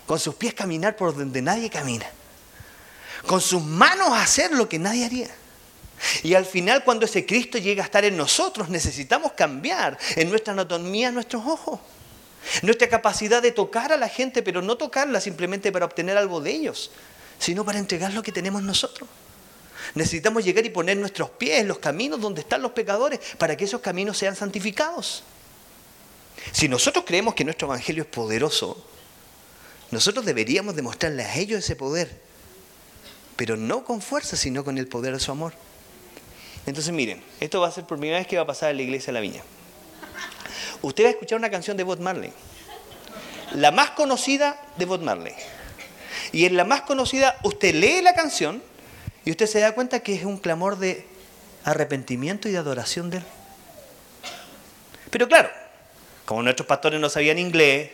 Con sus pies caminar por donde nadie camina con sus manos hacer lo que nadie haría. Y al final, cuando ese Cristo llega a estar en nosotros, necesitamos cambiar en nuestra anatomía nuestros ojos. Nuestra capacidad de tocar a la gente, pero no tocarla simplemente para obtener algo de ellos, sino para entregar lo que tenemos nosotros. Necesitamos llegar y poner nuestros pies en los caminos donde están los pecadores para que esos caminos sean santificados. Si nosotros creemos que nuestro Evangelio es poderoso, nosotros deberíamos demostrarle a ellos ese poder pero no con fuerza, sino con el poder de su amor. Entonces miren, esto va a ser por primera vez que va a pasar en la iglesia de la viña. Usted va a escuchar una canción de Bob Marley, la más conocida de Bob Marley. Y en la más conocida, usted lee la canción y usted se da cuenta que es un clamor de arrepentimiento y de adoración de él. Pero claro, como nuestros pastores no sabían inglés,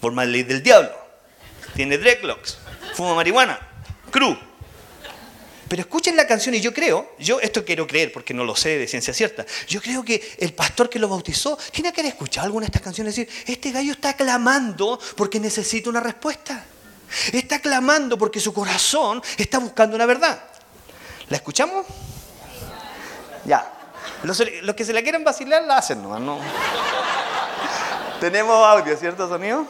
Bob Marley del diablo, tiene dreadlocks, fuma marihuana, Cruz. Pero escuchen la canción y yo creo, yo esto quiero creer porque no lo sé de ciencia cierta, yo creo que el pastor que lo bautizó tiene que haber escuchado alguna de estas canciones y decir, este gallo está clamando porque necesita una respuesta. Está clamando porque su corazón está buscando una verdad. ¿La escuchamos? Ya. Los, que se la quieren vacilar la hacen, ¿no? no. Tenemos audio, ¿cierto, sonido?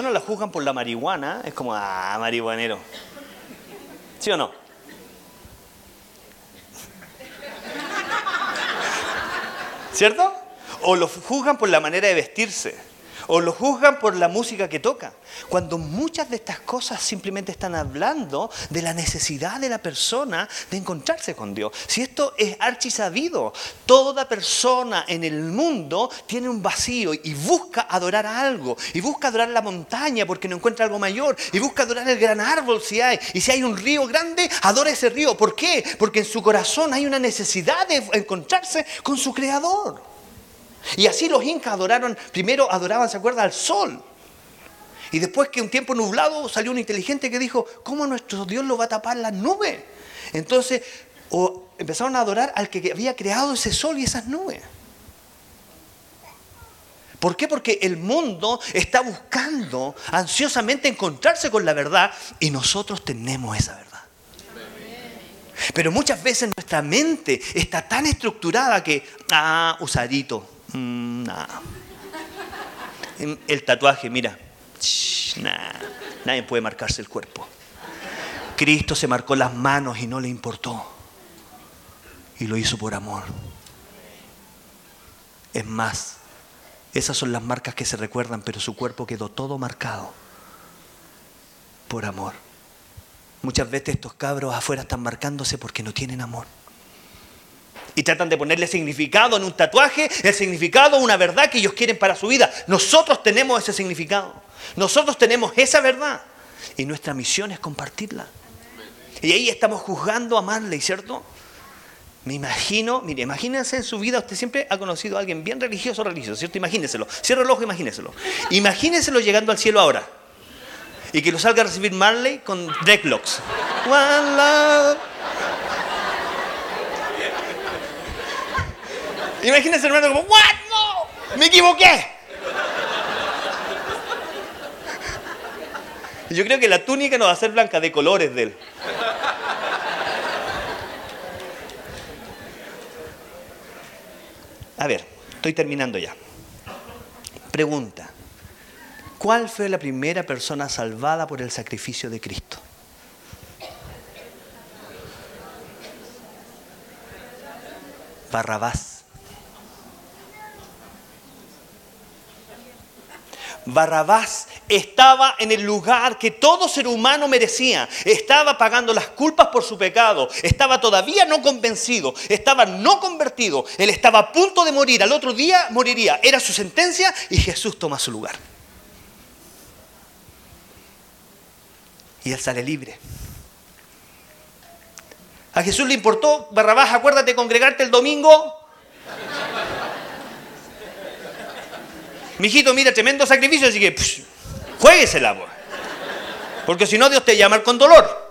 Persona la juzgan por la marihuana, es como, ah, marihuanero. ¿Sí o no? ¿Cierto? O lo juzgan por la manera de vestirse. O lo juzgan por la música que toca. Cuando muchas de estas cosas simplemente están hablando de la necesidad de la persona de encontrarse con Dios. Si esto es archisabido, toda persona en el mundo tiene un vacío y busca adorar algo. Y busca adorar la montaña porque no encuentra algo mayor. Y busca adorar el gran árbol si hay. Y si hay un río grande, adora ese río. ¿Por qué? Porque en su corazón hay una necesidad de encontrarse con su creador. Y así los incas adoraron, primero adoraban, ¿se acuerda? Al sol. Y después que un tiempo nublado salió un inteligente que dijo, ¿cómo nuestro Dios lo va a tapar las nubes? Entonces o empezaron a adorar al que había creado ese sol y esas nubes. ¿Por qué? Porque el mundo está buscando ansiosamente encontrarse con la verdad y nosotros tenemos esa verdad. Pero muchas veces nuestra mente está tan estructurada que, ah, usadito, mm. El tatuaje, mira, nadie puede marcarse el cuerpo. Cristo se marcó las manos y no le importó. Y lo hizo por amor. Es más, esas son las marcas que se recuerdan, pero su cuerpo quedó todo marcado por amor. Muchas veces estos cabros afuera están marcándose porque no tienen amor. Y tratan de ponerle significado en un tatuaje, el significado, una verdad que ellos quieren para su vida. Nosotros tenemos ese significado. Nosotros tenemos esa verdad. Y nuestra misión es compartirla. Y ahí estamos juzgando a Marley, ¿cierto? Me imagino, mire, imagínense en su vida, usted siempre ha conocido a alguien bien religioso o religioso, ¿cierto? Imagínenselo. Cierra el ojo, imagínenselo. Imagínenselo llegando al cielo ahora. Y que lo salga a recibir Marley con dreadlocks. One love. Imagínense hermano como, ¿what? No, me equivoqué. Yo creo que la túnica no va a ser blanca, de colores de él. A ver, estoy terminando ya. Pregunta. ¿Cuál fue la primera persona salvada por el sacrificio de Cristo? Barrabás. Barrabás estaba en el lugar que todo ser humano merecía. Estaba pagando las culpas por su pecado. Estaba todavía no convencido. Estaba no convertido. Él estaba a punto de morir. Al otro día moriría. Era su sentencia y Jesús toma su lugar. Y él sale libre. A Jesús le importó, Barrabás, acuérdate congregarte el domingo. Mijito, mira, tremendo sacrificio, así que psh, juéguesela, pues. Porque si no, Dios te llama con dolor.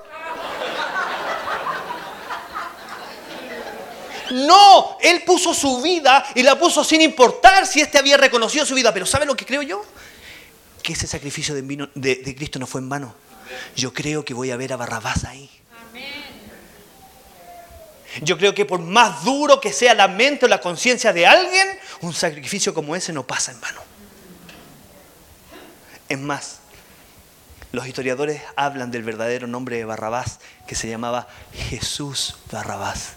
No, él puso su vida y la puso sin importar si éste había reconocido su vida. Pero ¿sabe lo que creo yo? Que ese sacrificio de, vino- de- de Cristo no fue en vano. Yo creo que voy a ver a Barrabás ahí. Yo creo que por más duro que sea la mente o la conciencia de alguien, un sacrificio como ese no pasa en vano. Es más, los historiadores hablan del verdadero nombre de Barrabás, que se llamaba Jesús Barrabás.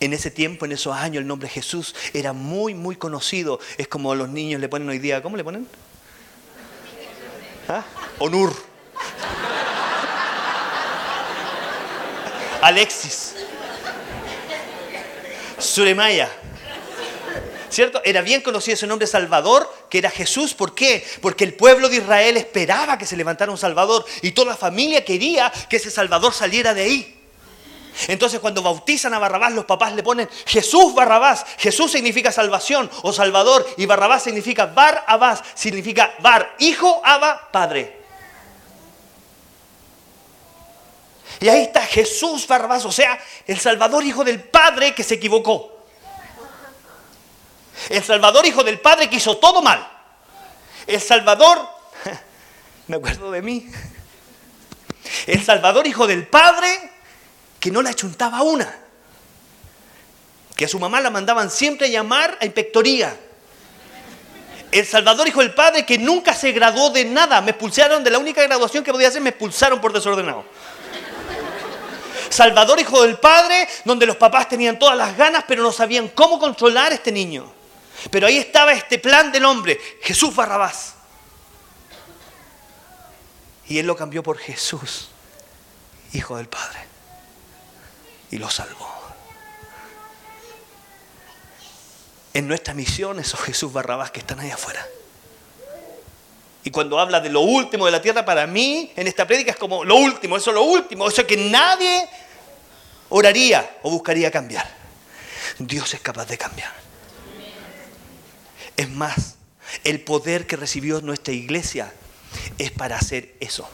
En ese tiempo, en esos años, el nombre Jesús era muy, muy conocido. Es como los niños le ponen hoy día, ¿cómo le ponen? ¿Ah? Onur. Alexis. Suremaya. ¿Cierto? Era bien conocido ese nombre Salvador, que era Jesús. ¿Por qué? Porque el pueblo de Israel esperaba que se levantara un Salvador y toda la familia quería que ese Salvador saliera de ahí. Entonces cuando bautizan a Barrabás, los papás le ponen Jesús Barrabás. Jesús significa salvación o salvador y Barrabás significa Bar Abás, significa Bar, hijo, Abba, padre. Y ahí está Jesús Barrabás, o sea, el Salvador hijo del Padre que se equivocó. El Salvador hijo del Padre que hizo todo mal. El Salvador, me acuerdo de mí. El Salvador hijo del Padre que no la achuntaba una. Que a su mamá la mandaban siempre a llamar a inspectoría. El Salvador hijo del Padre que nunca se graduó de nada. Me expulsaron de la única graduación que podía hacer, me expulsaron por desordenado. Salvador hijo del Padre, donde los papás tenían todas las ganas, pero no sabían cómo controlar a este niño. Pero ahí estaba este plan del hombre, Jesús Barrabás. Y él lo cambió por Jesús, hijo del Padre. Y lo salvó. En nuestra misión, esos Jesús Barrabás que están ahí afuera. Y cuando habla de lo último de la tierra, para mí, en esta prédica es como lo último, eso es lo último, eso que nadie oraría o buscaría cambiar. Dios es capaz de cambiar. Es más, el poder que recibió nuestra iglesia es para hacer eso.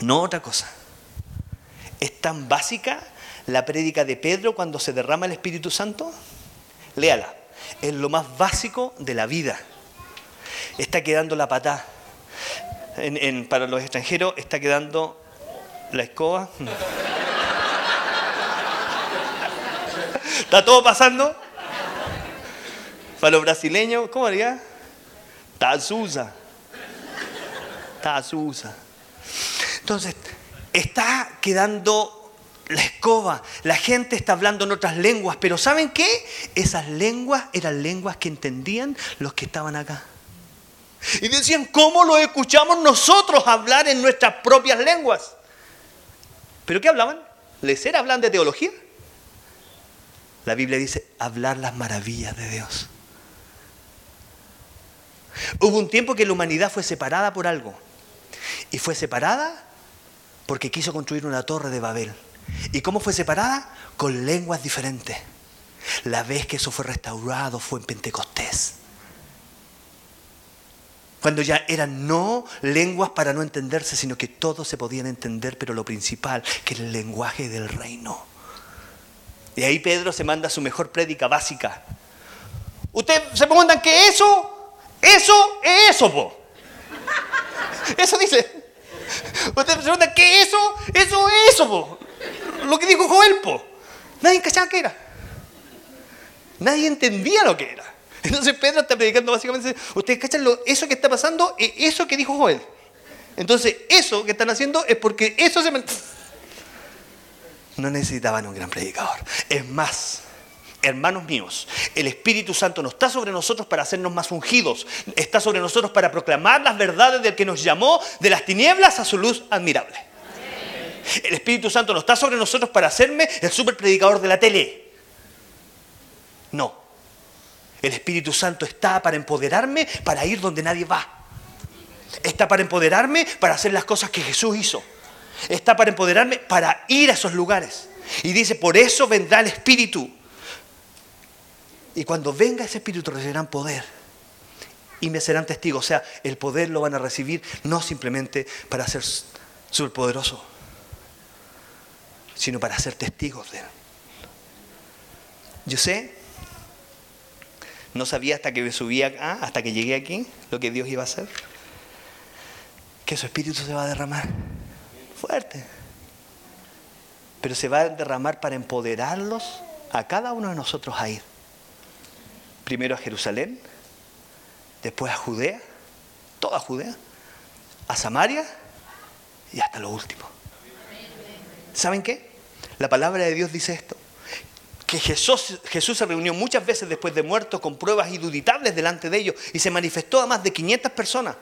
No, otra cosa. Es tan básica la prédica de Pedro cuando se derrama el Espíritu Santo. Léala. Es lo más básico de la vida. Está quedando la en- para los extranjeros está quedando la escoba. ¿Está todo pasando? Para los brasileños, ¿cómo diría? Tazusa. Tazusa. Entonces, está quedando la escoba. La gente está hablando en otras lenguas, pero ¿saben qué? Esas lenguas eran lenguas que entendían los que estaban acá. Y decían, ¿cómo lo escuchamos nosotros hablar en nuestras propias lenguas? ¿Pero qué hablaban? ¿Les era hablan de teología? La Biblia dice, hablar las maravillas de Dios. Hubo un tiempo que la humanidad fue separada por algo. Y fue separada porque quiso construir una torre de Babel. ¿Y cómo fue separada? Con lenguas diferentes. La vez que eso fue restaurado fue en Pentecostés. Cuando ya eran no lenguas para no entenderse, sino que todos se podían entender, pero lo principal, que era el lenguaje del reino. Y ahí Pedro se manda su mejor prédica básica. Ustedes se preguntan qué eso, eso es eso, po. Eso dice. Ustedes se preguntan qué eso, eso es eso, po. Lo que dijo Joel, po. Nadie cachaba qué era. Nadie entendía lo que era. Entonces Pedro está predicando básicamente, ustedes cachan lo, eso que está pasando, es eso que dijo Joel. Entonces eso que están haciendo es porque eso se... No necesitaban un gran predicador. Es más, hermanos míos, el Espíritu Santo no está sobre nosotros para hacernos más ungidos, está sobre nosotros para proclamar las verdades del que nos llamó de las tinieblas a su luz admirable. El Espíritu Santo no está sobre nosotros para hacerme el super predicador de la tele. No. El Espíritu Santo está para empoderarme para ir donde nadie va. Está para empoderarme para hacer las cosas que Jesús hizo. está para empoderarme para ir a esos lugares. Y dice, por eso vendrá el Espíritu. Y cuando venga ese Espíritu recibirán poder. Y me serán testigos. O sea, el poder lo van a recibir no simplemente para ser superpoderoso, sino para ser testigos de Él. Yo sé, no sabía hasta que me subí acá, hasta que llegué aquí, lo que Dios iba a hacer, que su Espíritu se va a derramar fuerte. Pero se va a derramar para empoderarlos a cada uno de nosotros a ir. Primero a Jerusalén, después a Judea, toda Judea, a Samaria y hasta lo último. ¿Saben qué? La palabra de Dios dice esto, que Jesús, Jesús se reunió muchas veces después de muerto con pruebas induditables delante de ellos y se manifestó a más de 500 personas.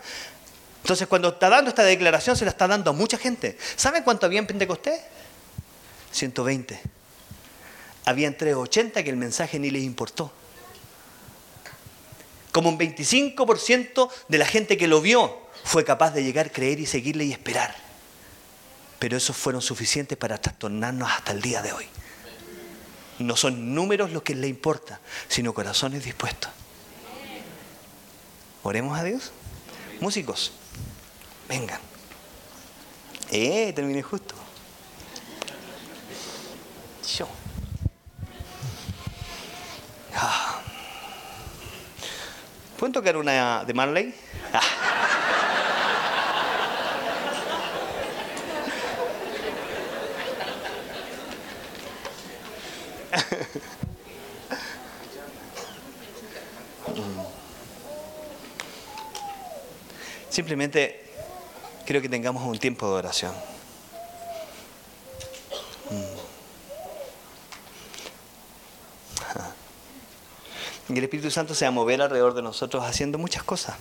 Entonces cuando está dando esta declaración se la está dando a mucha gente. ¿Saben cuánto había en Pentecostés? 120. Habían 380 que el mensaje ni les importó. Como un 25% de la gente que lo vio fue capaz de llegar, creer y seguirle y esperar. Pero esos fueron suficientes para trastornarnos hasta el día de hoy. No son números los que le importa, sino corazones dispuestos. Oremos a Dios. Músicos, vengan. Eh, terminé justo. Yo. ¿Pueden tocar una de Marley? Ah. Simplemente quiero que tengamos un tiempo de oración. Y el Espíritu Santo se va a mover alrededor de nosotros haciendo muchas cosas.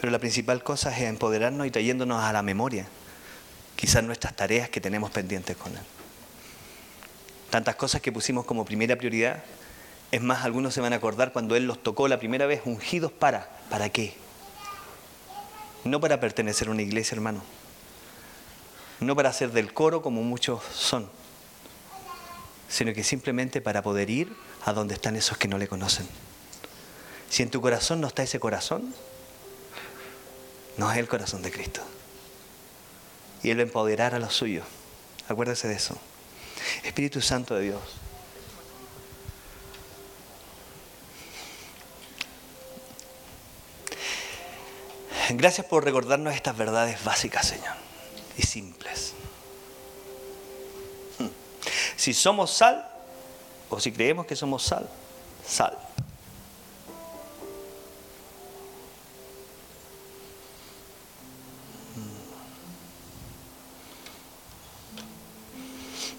Pero la principal cosa es empoderarnos y trayéndonos a la memoria quizás nuestras tareas que tenemos pendientes con Él. Tantas cosas que pusimos como primera prioridad. Es más, algunos se van a acordar cuando Él los tocó la primera vez, ungidos para. ¿Para qué? No para pertenecer a una iglesia, hermano. No para ser del coro como muchos son. Sino que simplemente para poder ir a donde están esos que no le conocen. Si en tu corazón no está ese corazón, no es el corazón de Cristo. Y Él va a empoderar a los suyos. Acuérdese de eso. Espíritu Santo de Dios. Gracias por recordarnos estas verdades básicas, Señor, y simples. Si somos sal, o si creemos que somos sal, sal.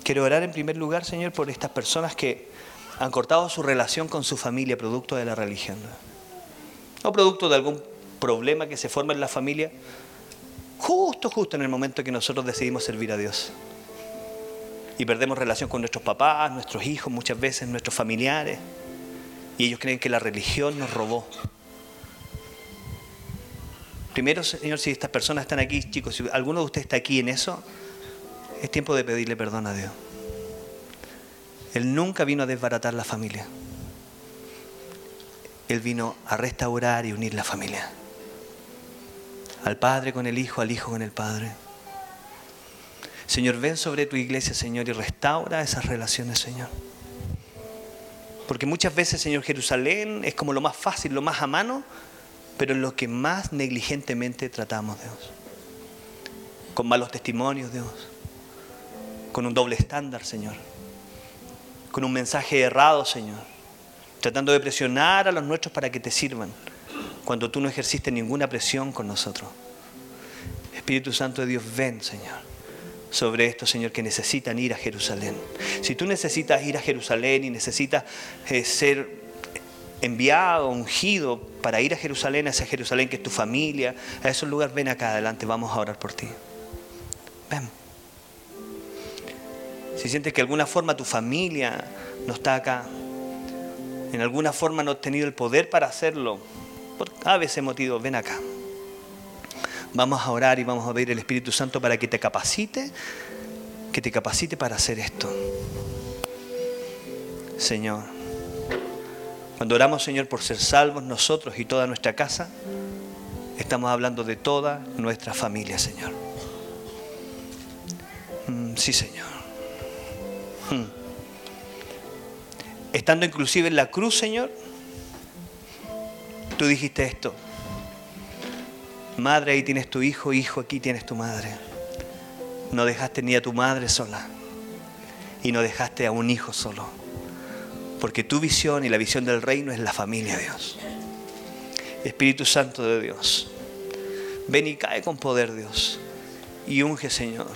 Quiero orar en primer lugar, Señor, por estas personas que han cortado su relación con su familia producto de la religión. O producto de algún problema que se forma en la familia, justo, justo en el momento que nosotros decidimos servir a Dios. Y perdemos relación con nuestros papás, nuestros hijos, muchas veces nuestros familiares. Y ellos creen que la religión nos robó. Primero, Señor, si estas personas están aquí, chicos, si alguno de ustedes está aquí en eso, es tiempo de pedirle perdón a Dios. Él nunca vino a desbaratar la familia. Él vino a restaurar y unir la familia. Al Padre con el Hijo, al Hijo con el Padre. Señor, ven sobre tu iglesia, Señor, y restaura esas relaciones, Señor. Porque muchas veces, Señor, Jerusalén es como lo más fácil, lo más a mano, pero es lo que más negligentemente tratamos, Dios. Con malos testimonios, Dios con un doble estándar, Señor, con un mensaje errado, Señor, tratando de presionar a los nuestros para que te sirvan, cuando tú no ejerciste ninguna presión con nosotros. Espíritu Santo de Dios, ven, Señor, sobre esto, Señor, que necesitan ir a Jerusalén. Si tú necesitas ir a Jerusalén y necesitas eh, ser enviado, ungido para ir a Jerusalén, a esa Jerusalén que es tu familia, a esos lugares, ven acá adelante, vamos a orar por ti. Ven si sientes que de alguna forma tu familia no está acá, en alguna forma no has tenido el poder para hacerlo, por a veces motivo, ven acá. Vamos a orar y vamos a pedir el Espíritu Santo para que te capacite, que te capacite para hacer esto. Señor, cuando oramos, Señor, por ser salvos nosotros y toda nuestra casa, estamos hablando de toda nuestra familia, Señor. Mm, sí, Señor. Mm. Estando inclusive en la cruz, Señor, tú dijiste esto. Madre, ahí tienes tu hijo, hijo, aquí tienes tu madre. No dejaste ni a tu madre sola y no dejaste a un hijo solo. Porque tu visión y la visión del reino es la familia, Dios. Espíritu Santo de Dios, ven y cae con poder, Dios, y unge, Señor.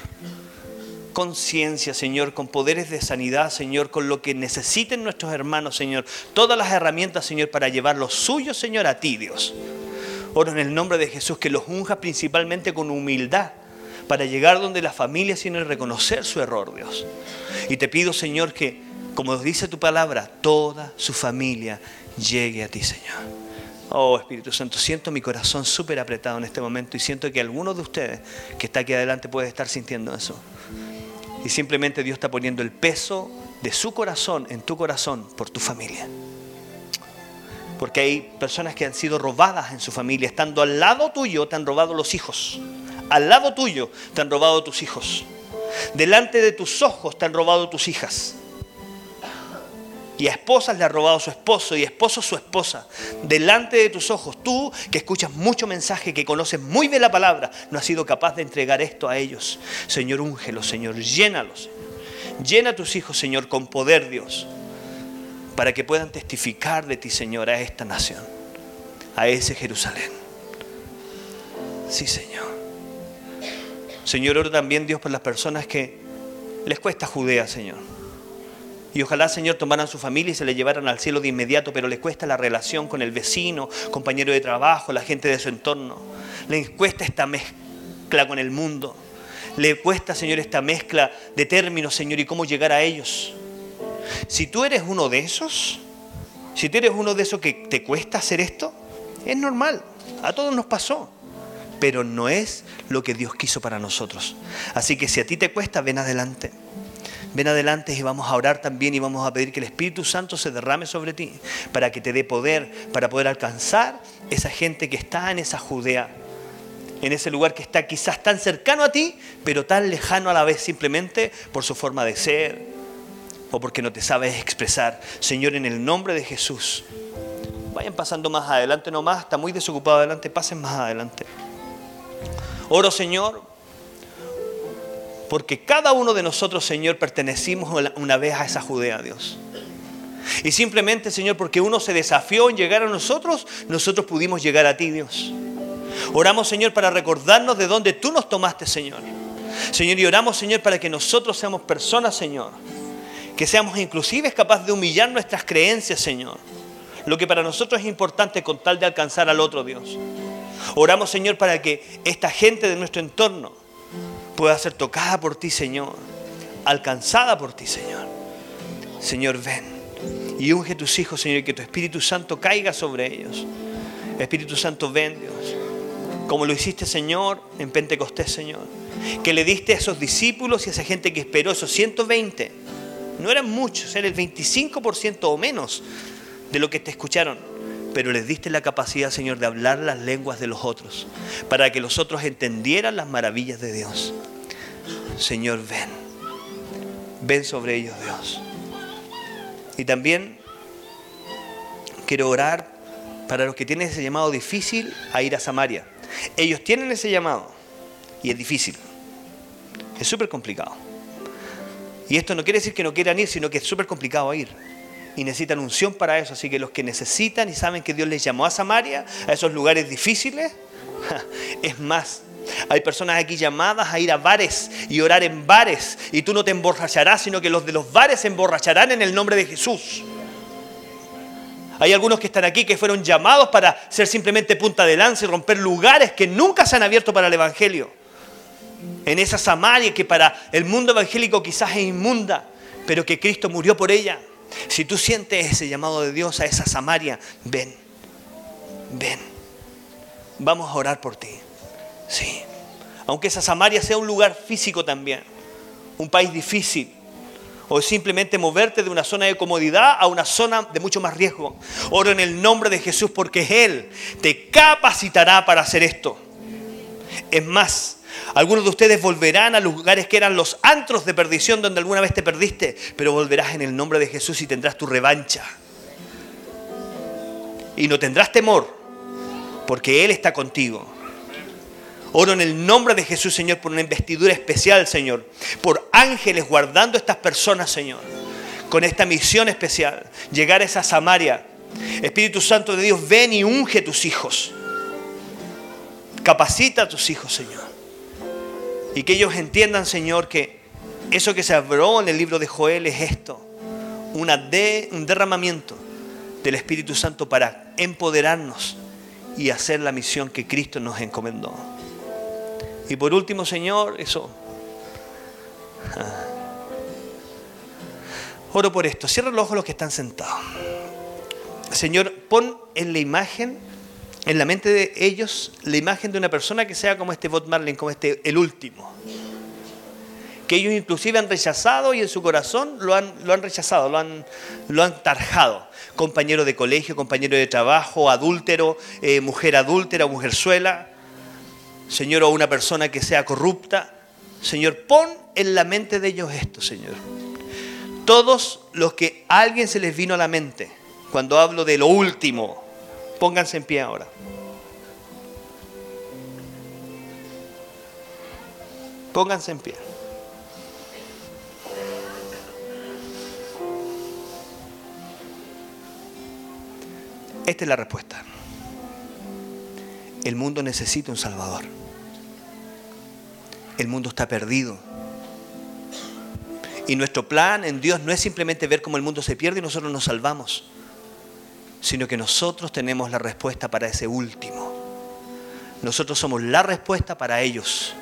Conciencia, Señor, con poderes de sanidad, Señor, con lo que necesiten nuestros hermanos, Señor. Todas las herramientas, Señor, para llevar lo suyo, Señor, a ti, Dios. Oro en el nombre de Jesús que los unja principalmente con humildad para llegar donde la familia, y reconocer su error, Dios. Y te pido, Señor, que, como dice tu palabra, toda su familia llegue a ti, Señor. Oh Espíritu Santo, siento mi corazón súper apretado en este momento y siento que alguno de ustedes que está aquí adelante puede estar sintiendo eso. Y simplemente Dios está poniendo el peso de su corazón en tu corazón por tu familia. Porque hay personas que han sido robadas en su familia. Estando al lado tuyo te han robado los hijos. Al lado tuyo te han robado tus hijos. Delante de tus ojos te han robado tus hijas. Y a esposas le ha robado su esposo y esposo su esposa. Delante de tus ojos, tú que escuchas mucho mensaje, que conoces muy bien la palabra, no has sido capaz de entregar esto a ellos. Señor, úngelos, Señor, llénalos. Llena tus hijos, Señor, con poder, Dios, para que puedan testificar de ti, Señor, a esta nación, a ese Jerusalén. Sí, Señor. Señor, oro también, Dios, por las personas que les cuesta Judea, Señor y ojalá, Señor, tomaran su familia y se le llevaran al cielo de inmediato, pero les cuesta la relación con el vecino, compañero de trabajo, la gente de su entorno. Les cuesta esta mezcla con el mundo. Le cuesta, Señor, esta mezcla de términos, Señor, y cómo llegar a ellos. Si tú eres uno de esos, si tú eres uno de esos que te cuesta hacer esto, es normal. A todos nos pasó. Pero no es lo que Dios quiso para nosotros. Así que si a ti te cuesta, ven adelante. Ven adelante y vamos a orar también y vamos a pedir que el Espíritu Santo se derrame sobre ti para que te dé poder, para poder alcanzar esa gente que está en esa Judea, en ese lugar que está quizás tan cercano a ti, pero tan lejano a la vez simplemente por su forma de ser o porque no te sabes expresar. Señor, en el nombre de Jesús, vayan pasando más adelante nomás, está muy desocupado adelante, pasen más adelante. Oro, Señor, porque cada uno de nosotros, Señor, pertenecimos una vez a esa Judea, Dios. Y simplemente, Señor, porque uno se desafió en llegar a nosotros, nosotros pudimos llegar a ti, Dios. Oramos, Señor, para recordarnos de dónde tú nos tomaste, Señor. Señor, y oramos, Señor, para que nosotros seamos personas, Señor. Que seamos inclusive capaces de humillar nuestras creencias, Señor. Lo que para nosotros es importante con tal de alcanzar al otro, Dios. Oramos, Señor, para que esta gente de nuestro entorno, pueda ser tocada por ti, Señor, alcanzada por ti, Señor. Señor, ven y unge tus hijos, Señor, y que tu Espíritu Santo caiga sobre ellos. Espíritu Santo, ven, Dios, como lo hiciste, Señor, en Pentecostés, Señor, que le diste a esos discípulos y a esa gente que esperó, esos 120, no eran muchos, era el 25% o menos de lo que te escucharon pero les diste la capacidad, Señor, de hablar las lenguas de los otros, para que los otros entendieran las maravillas de Dios. Señor, ven, ven sobre ellos, Dios. Y también quiero orar para los que tienen ese llamado difícil a ir a Samaria. Ellos tienen ese llamado y es difícil. Es súper complicado. Y esto no quiere decir que no quieran ir, sino que es súper complicado ir y necesitan unción para eso. Así que los que necesitan y saben que Dios les llamó a Samaria, a esos lugares difíciles, es más. Hay personas aquí llamadas a ir a bares y orar en bares y tú no te emborracharás, sino que los de los bares se emborracharán en el nombre de Jesús. Hay algunos que están aquí que fueron llamados para ser simplemente punta de lanza y romper lugares que nunca se han abierto para el Evangelio. En esa Samaria que para el mundo evangélico quizás es inmunda, pero que Cristo murió por ella. Si tú sientes ese llamado de Dios a esa Samaria, ven, ven. Vamos a orar por ti. Sí. Aunque esa Samaria sea un lugar físico también, un país difícil, o simplemente moverte de una zona de comodidad a una zona de mucho más riesgo. Oro en el nombre de Jesús porque Él te capacitará para hacer esto. Es más, algunos de ustedes volverán a lugares que eran los antros de perdición donde alguna vez te perdiste, pero volverás en el nombre de Jesús y tendrás tu revancha. Y no tendrás temor, porque Él está contigo. Oro en el nombre de Jesús, Señor, por una investidura especial, Señor. Por ángeles guardando estas personas, Señor. Con esta misión especial. Llegar a esa Samaria. Espíritu Santo de Dios, ven y unge tus hijos. Capacita a tus hijos, Señor. Y que ellos entiendan, Señor, que eso que se habló en el libro de Joel es esto. Una un derramamiento del Espíritu Santo para empoderarnos y hacer la misión que Cristo nos encomendó. Y por último, Señor, eso. Ah. Oro por esto. Cierra los ojos los que están sentados. Señor, pon en la imagen, en la mente de ellos, la imagen de una persona que sea como este Bob Marlin, como este, el último. Que ellos inclusive han rechazado y en su corazón lo han, lo han rechazado, lo han, lo han tarjado. Compañero de colegio, compañero de trabajo, adúltero, eh, mujer adúltera, mujerzuela Señor, o una persona que sea corrupta. Señor, pon en la mente de ellos esto, Señor. Todos los que a alguien se les vino a la mente, cuando hablo de lo último, pónganse en pie ahora. Pónganse en pie. Esta es la respuesta. El mundo necesita un Salvador. El mundo está perdido. Y nuestro plan en Dios no es simplemente ver cómo el mundo se pierde y nosotros nos salvamos, sino que nosotros tenemos la respuesta para ese último. Nosotros somos la respuesta para ellos.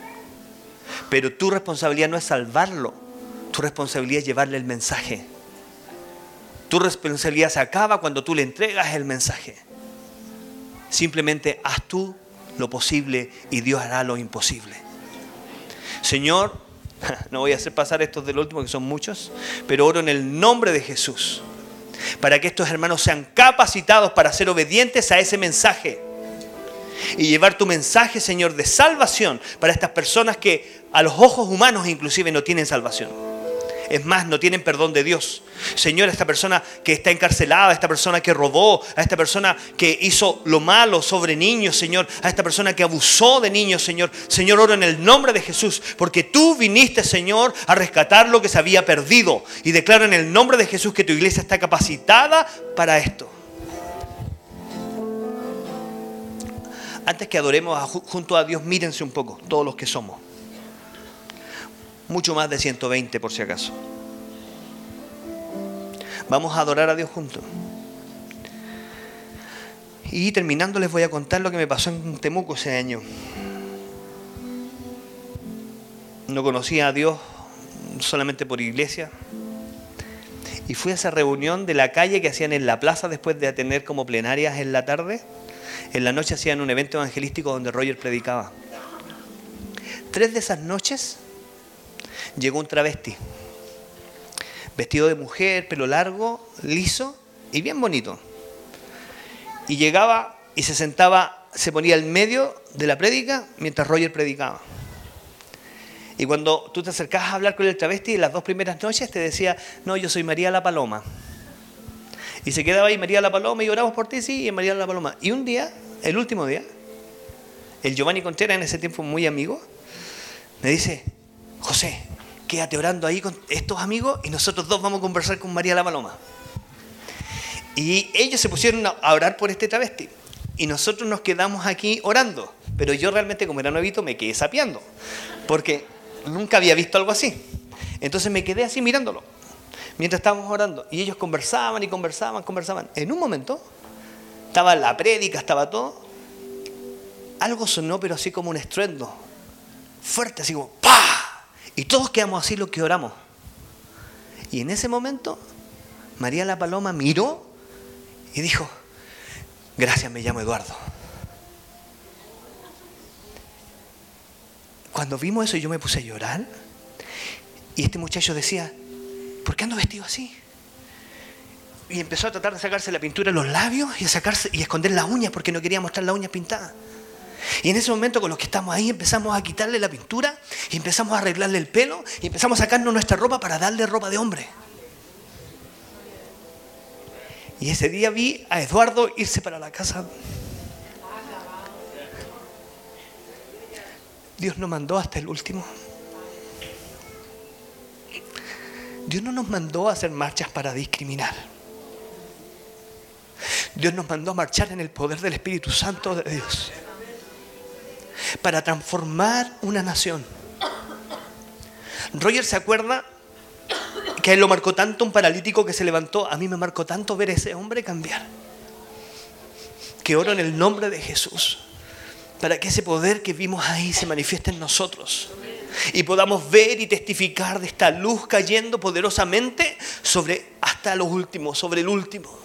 Pero tu responsabilidad no es salvarlo, tu responsabilidad es llevarle el mensaje. Tu responsabilidad se acaba cuando tú le entregas el mensaje. Simplemente haz tú lo posible y Dios hará lo imposible. Señor, no voy a hacer pasar estos del último, que son muchos, pero oro en el nombre de Jesús, para que estos hermanos sean capacitados para ser obedientes a ese mensaje y llevar tu mensaje, Señor, de salvación para estas personas que a los ojos humanos inclusive no tienen salvación. Es más, no tienen perdón de Dios. Señor, a esta persona que está encarcelada, a esta persona que robó, a esta persona que hizo lo malo sobre niños, Señor, a esta persona que abusó de niños, Señor. Señor, oro en el nombre de Jesús, porque tú viniste, Señor, a rescatar lo que se había perdido. Y declaro en el nombre de Jesús que tu iglesia está capacitada para esto. Antes que adoremos junto a Dios, mírense un poco, todos los que somos mucho más de 120 por si acaso. Vamos a adorar a Dios juntos. Y terminando les voy a contar lo que me pasó en Temuco ese año. No conocía a Dios solamente por iglesia. Y fui a esa reunión de la calle que hacían en la plaza después de tener como plenarias en la tarde. En la noche hacían un evento evangelístico donde Roger predicaba. Tres de esas noches llegó un travesti, vestido de mujer, pelo largo, liso y bien bonito. Y llegaba y se sentaba, se ponía en medio de la prédica mientras Roger predicaba. Y cuando tú te acercabas a hablar con el travesti, las dos primeras noches te decía, no, yo soy María la Paloma. Y se quedaba ahí María la Paloma y oramos por ti, sí, y María la Paloma. Y un día, el último día, el Giovanni Contreras, en ese tiempo muy amigo, me dice, José, quédate orando ahí con estos amigos y nosotros dos vamos a conversar con María la Paloma. Y ellos se pusieron a orar por este travesti. Y nosotros nos quedamos aquí orando. Pero yo realmente, como era nuevito, me quedé sapeando. Porque nunca había visto algo así. Entonces me quedé así mirándolo. Mientras estábamos orando. Y ellos conversaban y conversaban, conversaban. En un momento, estaba la prédica, estaba todo. Algo sonó, pero así como un estruendo. Fuerte, así como ¡pah! Y todos quedamos así lo que oramos. Y en ese momento, María la Paloma miró y dijo, gracias, me llamo Eduardo. cuando vimos eso yo me puse a llorar y este muchacho decía, ¿por qué ando vestido así? Y empezó a tratar de sacarse la pintura de los labios y a sacarse y a esconder las uñas porque no quería mostrar las uñas pintadas. Y en ese momento con los que estamos ahí empezamos a quitarle la pintura y empezamos a arreglarle el pelo y empezamos a sacarnos nuestra ropa para darle ropa de hombre. Y ese día vi a Eduardo irse para la casa. Dios nos mandó hasta el último. Dios no nos mandó a hacer marchas para discriminar. Dios nos mandó a marchar en el poder del Espíritu Santo de Dios para transformar una nación. Roger se acuerda que él lo marcó tanto un paralítico que se levantó. A mí me marcó tanto ver a ese hombre cambiar. Que oro en el nombre de Jesús para que ese poder que vimos ahí se manifieste en nosotros y podamos ver y testificar de esta luz cayendo poderosamente sobre hasta los últimos, sobre el último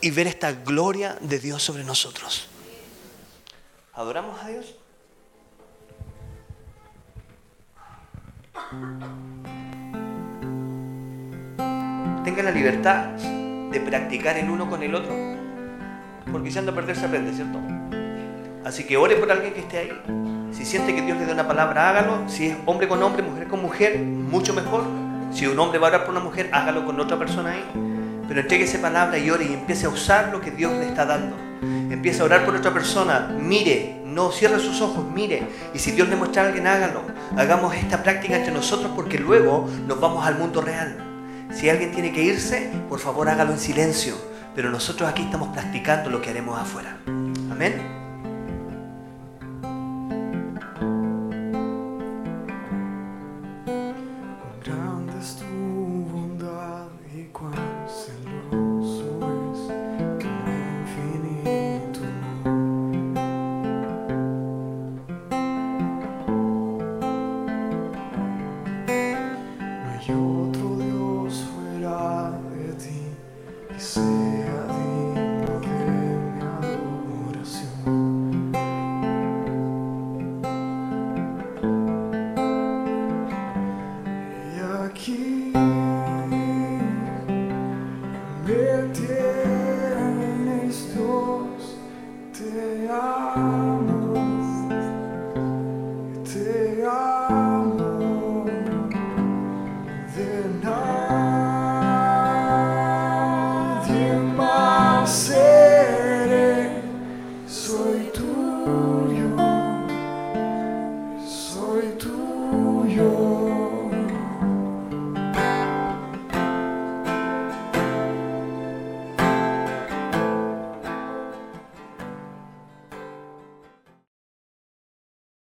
y ver esta gloria de Dios sobre nosotros. ¿Adoramos a Dios? Tenga la libertad de practicar el uno con el otro, porque si anda perder se aprende, ¿cierto? Así que ore por alguien que esté ahí. Si siente que Dios le da una palabra, hágalo. Si es hombre con hombre, mujer con mujer, mucho mejor. Si un hombre va a orar por una mujer, hágalo con otra persona ahí. Pero entregue esa palabra y ore y empiece a usar lo que Dios le está dando. Empiece a orar por otra persona. Mire, no cierre sus ojos, mire. Y si Dios le muestra a alguien, hágalo. Hagamos esta práctica entre nosotros porque luego nos vamos al mundo real. Si alguien tiene que irse, por favor hágalo en silencio. Pero nosotros aquí estamos practicando lo que haremos afuera. Amén.